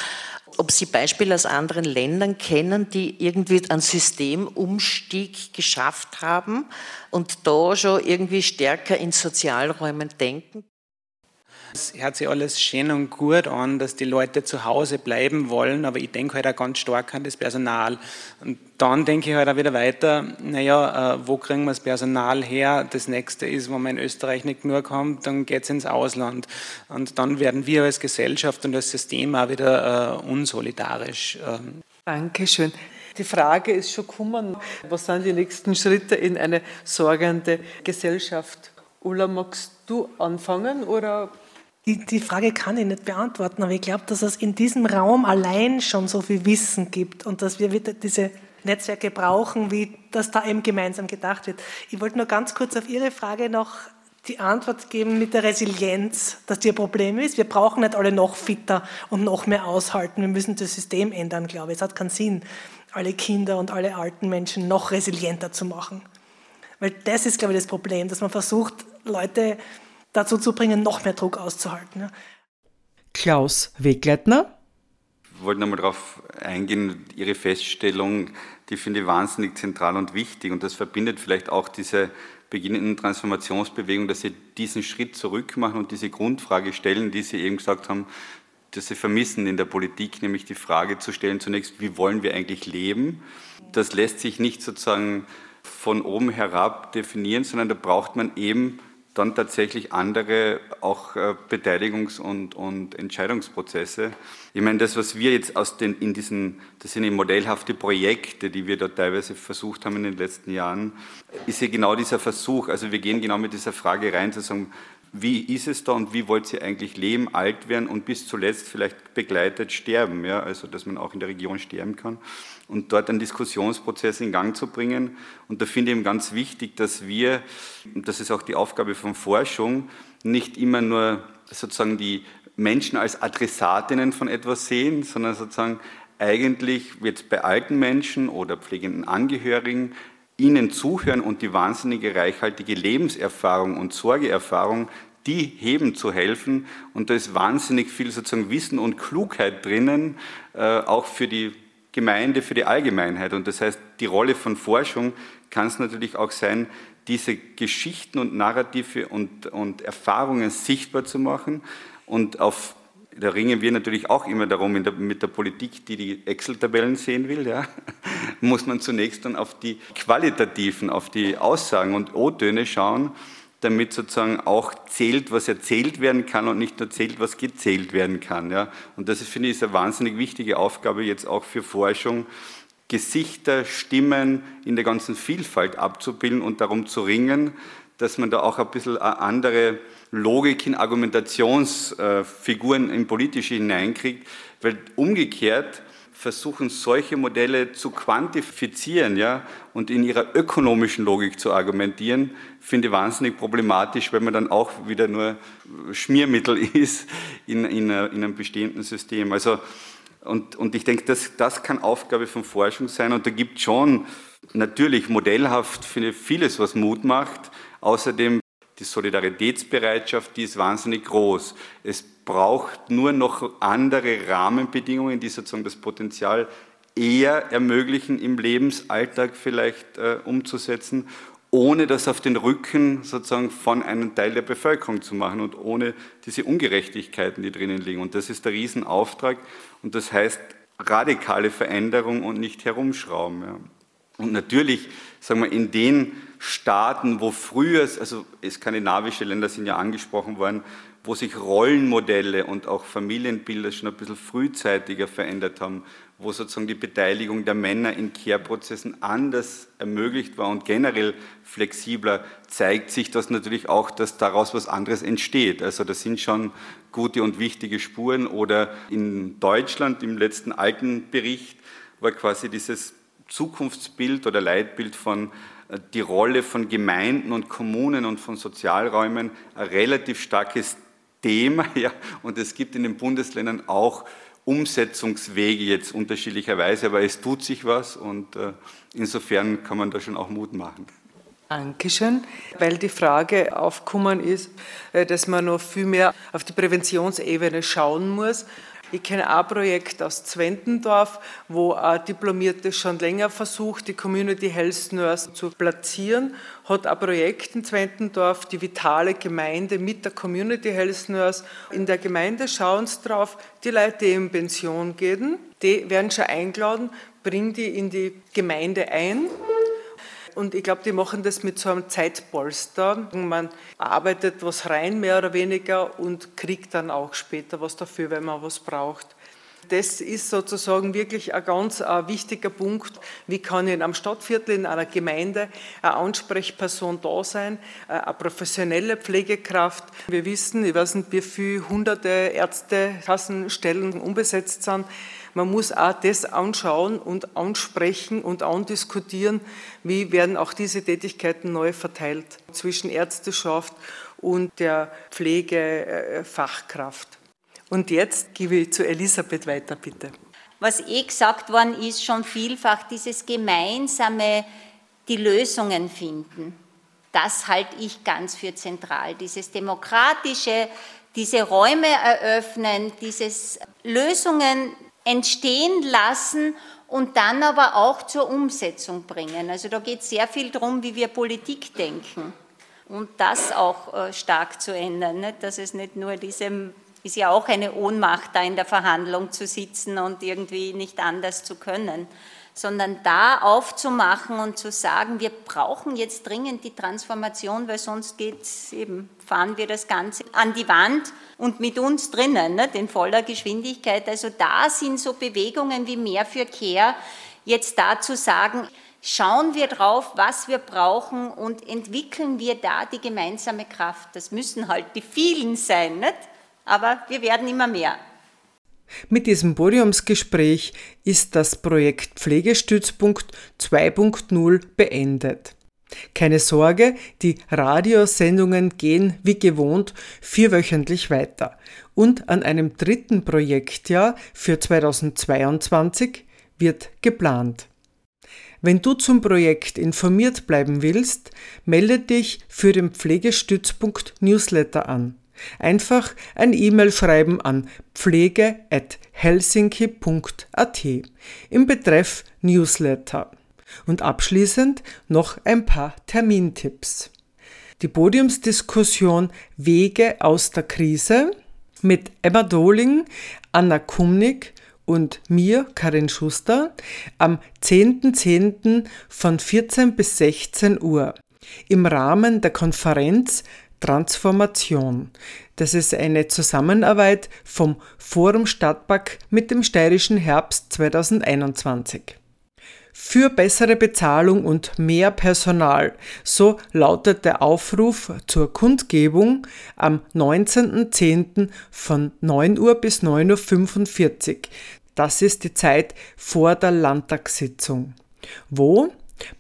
[SPEAKER 15] ob Sie Beispiele aus anderen Ländern kennen, die irgendwie einen Systemumstieg geschafft haben und da schon irgendwie stärker in Sozialräumen denken.
[SPEAKER 16] Es hört sich alles schön und gut an, dass die Leute zu Hause bleiben wollen, aber ich denke halt auch ganz stark an das Personal. Und dann denke ich halt auch wieder weiter, naja, äh, wo kriegen wir das Personal her? Das nächste ist, wenn wir in Österreich nicht genug haben, dann geht es ins Ausland. Und dann werden wir als Gesellschaft und als System auch wieder äh, unsolidarisch.
[SPEAKER 2] Ähm. Dankeschön. Die Frage ist schon gekommen, was sind die nächsten Schritte in eine sorgende Gesellschaft? Ulla, magst du anfangen oder
[SPEAKER 7] die, die Frage kann ich nicht beantworten, aber ich glaube, dass es in diesem Raum allein schon so viel Wissen gibt und dass wir wieder diese Netzwerke brauchen, wie das da eben gemeinsam gedacht wird. Ich wollte nur ganz kurz auf Ihre Frage noch die Antwort geben mit der Resilienz, dass die ein Problem ist. Wir brauchen nicht alle noch fitter und noch mehr aushalten. Wir müssen das System ändern, glaube ich. Es hat keinen Sinn, alle Kinder und alle alten Menschen noch resilienter zu machen. Weil das ist, glaube ich, das Problem, dass man versucht, Leute dazu zu bringen, noch mehr Druck auszuhalten. Ja.
[SPEAKER 2] Klaus Wegleitner.
[SPEAKER 3] Ich wollte nochmal darauf eingehen, Ihre Feststellung, die finde ich wahnsinnig zentral und wichtig und das verbindet vielleicht auch diese beginnenden Transformationsbewegung, dass Sie diesen Schritt zurück machen und diese Grundfrage stellen, die Sie eben gesagt haben, dass Sie vermissen in der Politik, nämlich die Frage zu stellen zunächst, wie wollen wir eigentlich leben? Das lässt sich nicht sozusagen von oben herab definieren, sondern da braucht man eben dann tatsächlich andere auch äh, Beteiligungs- und, und Entscheidungsprozesse. Ich meine, das, was wir jetzt aus den, in diesen, das sind eben modellhafte Projekte, die wir da teilweise versucht haben in den letzten Jahren, ist ja genau dieser Versuch. Also wir gehen genau mit dieser Frage rein, zu sagen, wie ist es da und wie wollt ihr eigentlich leben, alt werden und bis zuletzt vielleicht begleitet sterben, ja, also dass man auch in der Region sterben kann und dort einen Diskussionsprozess in Gang zu bringen. Und da finde ich eben ganz wichtig, dass wir, und das ist auch die Aufgabe von Forschung, nicht immer nur sozusagen die Menschen als Adressatinnen von etwas sehen, sondern sozusagen eigentlich jetzt bei alten Menschen oder pflegenden Angehörigen ihnen zuhören und die wahnsinnige reichhaltige Lebenserfahrung und Sorgeerfahrung, die heben zu helfen. Und da ist wahnsinnig viel sozusagen Wissen und Klugheit drinnen, äh, auch für die Gemeinde für die Allgemeinheit. Und das heißt, die Rolle von Forschung kann es natürlich auch sein, diese Geschichten und Narrative und, und Erfahrungen sichtbar zu machen. Und auf, da ringen wir natürlich auch immer darum, der, mit der Politik, die die Excel-Tabellen sehen will, ja, muss man zunächst dann auf die qualitativen, auf die Aussagen und O-Töne schauen damit sozusagen auch zählt, was erzählt werden kann und nicht nur zählt, was gezählt werden kann. Ja. Und das ist, finde ich, ist eine wahnsinnig wichtige Aufgabe jetzt auch für Forschung, Gesichter, Stimmen in der ganzen Vielfalt abzubilden und darum zu ringen, dass man da auch ein bisschen eine andere Logik in Argumentationsfiguren im Politische hineinkriegt, weil umgekehrt versuchen, solche Modelle zu quantifizieren ja, und in ihrer ökonomischen Logik zu argumentieren, finde ich wahnsinnig problematisch, weil man dann auch wieder nur Schmiermittel ist in, in, in einem bestehenden System. Also, und, und ich denke, das, das kann Aufgabe von Forschung sein und da gibt schon natürlich modellhaft finde ich, vieles, was Mut macht. Außerdem die Solidaritätsbereitschaft, die ist wahnsinnig groß. Es braucht nur noch andere Rahmenbedingungen, die sozusagen das Potenzial eher ermöglichen, im Lebensalltag vielleicht äh, umzusetzen, ohne das auf den Rücken sozusagen von einem Teil der Bevölkerung zu machen und ohne diese Ungerechtigkeiten, die drinnen liegen. Und das ist der Riesenauftrag und das heißt radikale Veränderung und nicht herumschrauben. Ja. Und natürlich, sagen wir, in den Staaten, wo früher, also skandinavische Länder sind ja angesprochen worden, wo sich Rollenmodelle und auch Familienbilder schon ein bisschen frühzeitiger verändert haben, wo sozusagen die Beteiligung der Männer in Care-Prozessen anders ermöglicht war und generell flexibler, zeigt sich das natürlich auch, dass daraus was anderes entsteht. Also das sind schon gute und wichtige Spuren. Oder in Deutschland im letzten alten Bericht war quasi dieses Zukunftsbild oder Leitbild von äh, die Rolle von Gemeinden und Kommunen und von Sozialräumen ein relativ starkes Thema. Ja, und es gibt in den Bundesländern auch Umsetzungswege jetzt unterschiedlicherweise, aber es tut sich was und äh, insofern kann man da schon auch Mut machen.
[SPEAKER 2] Dankeschön, weil die Frage aufgekommen ist, äh, dass man noch viel mehr auf die Präventionsebene schauen muss. Ich kenne ein Projekt aus Zwentendorf, wo ein Diplomierter schon länger versucht, die Community Health Nurse zu platzieren, hat ein Projekt in Zwentendorf, die vitale Gemeinde mit der Community Health Nurse. In der Gemeinde schauen sie drauf, die Leute, die in Pension gehen, die werden schon eingeladen, bringen die in die Gemeinde ein und ich glaube, die machen das mit so einem Zeitpolster. Man arbeitet was rein, mehr oder weniger, und kriegt dann auch später was dafür, wenn man was braucht. Das ist sozusagen wirklich ein ganz ein wichtiger Punkt. Wie kann in einem Stadtviertel, in einer Gemeinde eine Ansprechperson da sein, eine professionelle Pflegekraft? Wir wissen, ich weiß nicht, wie viele hunderte Ärzte, Kassenstellen unbesetzt sind. Man muss auch das anschauen und ansprechen und andiskutieren, wie werden auch diese Tätigkeiten neu verteilt zwischen Ärzteschaft und der Pflegefachkraft. Und jetzt gebe ich zu Elisabeth weiter, bitte.
[SPEAKER 6] Was eh gesagt worden ist, schon vielfach, dieses gemeinsame, die Lösungen finden. Das halte ich ganz für zentral. Dieses demokratische, diese Räume eröffnen, dieses Lösungen entstehen lassen und dann aber auch zur Umsetzung bringen. Also da geht sehr viel darum, wie wir Politik denken und das auch äh, stark zu ändern, nicht? dass es nicht nur diesem ist ja auch eine Ohnmacht, da in der Verhandlung zu sitzen und irgendwie nicht anders zu können, sondern da aufzumachen und zu sagen, wir brauchen jetzt dringend die Transformation, weil sonst geht's eben, fahren wir das Ganze an die Wand und mit uns drinnen, ne, in voller Geschwindigkeit. Also da sind so Bewegungen wie mehr für Care, jetzt da zu sagen, schauen wir drauf, was wir brauchen und entwickeln wir da die gemeinsame Kraft. Das müssen halt die vielen sein, nicht? aber wir werden immer mehr.
[SPEAKER 2] Mit diesem Podiumsgespräch ist das Projekt Pflegestützpunkt 2.0 beendet. Keine Sorge, die Radiosendungen gehen wie gewohnt vierwöchentlich weiter. Und an einem dritten Projektjahr für 2022 wird geplant. Wenn du zum Projekt informiert bleiben willst, melde dich für den Pflegestützpunkt Newsletter an. Einfach ein E-Mail schreiben an pflege.helsinki.at im Betreff Newsletter. Und abschließend noch ein paar Termintipps. Die Podiumsdiskussion Wege aus der Krise mit Emma Dohling, Anna Kumnick und mir, Karin Schuster, am 10.10. .10. von 14 bis 16 Uhr im Rahmen der Konferenz Transformation. Das ist eine Zusammenarbeit vom Forum Stadtpark mit dem steirischen Herbst 2021. Für bessere Bezahlung und mehr Personal, so lautet der Aufruf zur Kundgebung am 19.10. von 9 Uhr bis 9.45 Uhr. Das ist die Zeit vor der Landtagssitzung. Wo?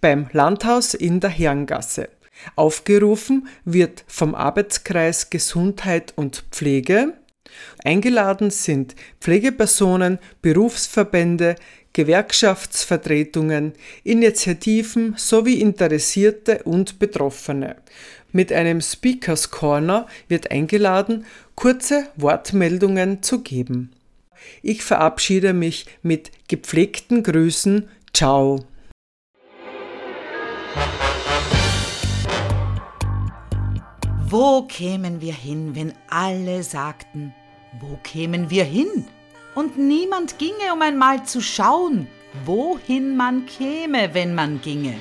[SPEAKER 2] Beim Landhaus in der Herrengasse. Aufgerufen wird vom Arbeitskreis Gesundheit und Pflege. Eingeladen sind Pflegepersonen, Berufsverbände, Gewerkschaftsvertretungen, Initiativen sowie Interessierte und Betroffene. Mit einem Speakers Corner wird eingeladen, kurze Wortmeldungen zu geben. Ich verabschiede mich mit gepflegten Grüßen. Ciao.
[SPEAKER 17] Wo kämen wir hin, wenn alle sagten, wo kämen wir hin? Und niemand ginge, um einmal zu schauen, wohin man käme, wenn man ginge.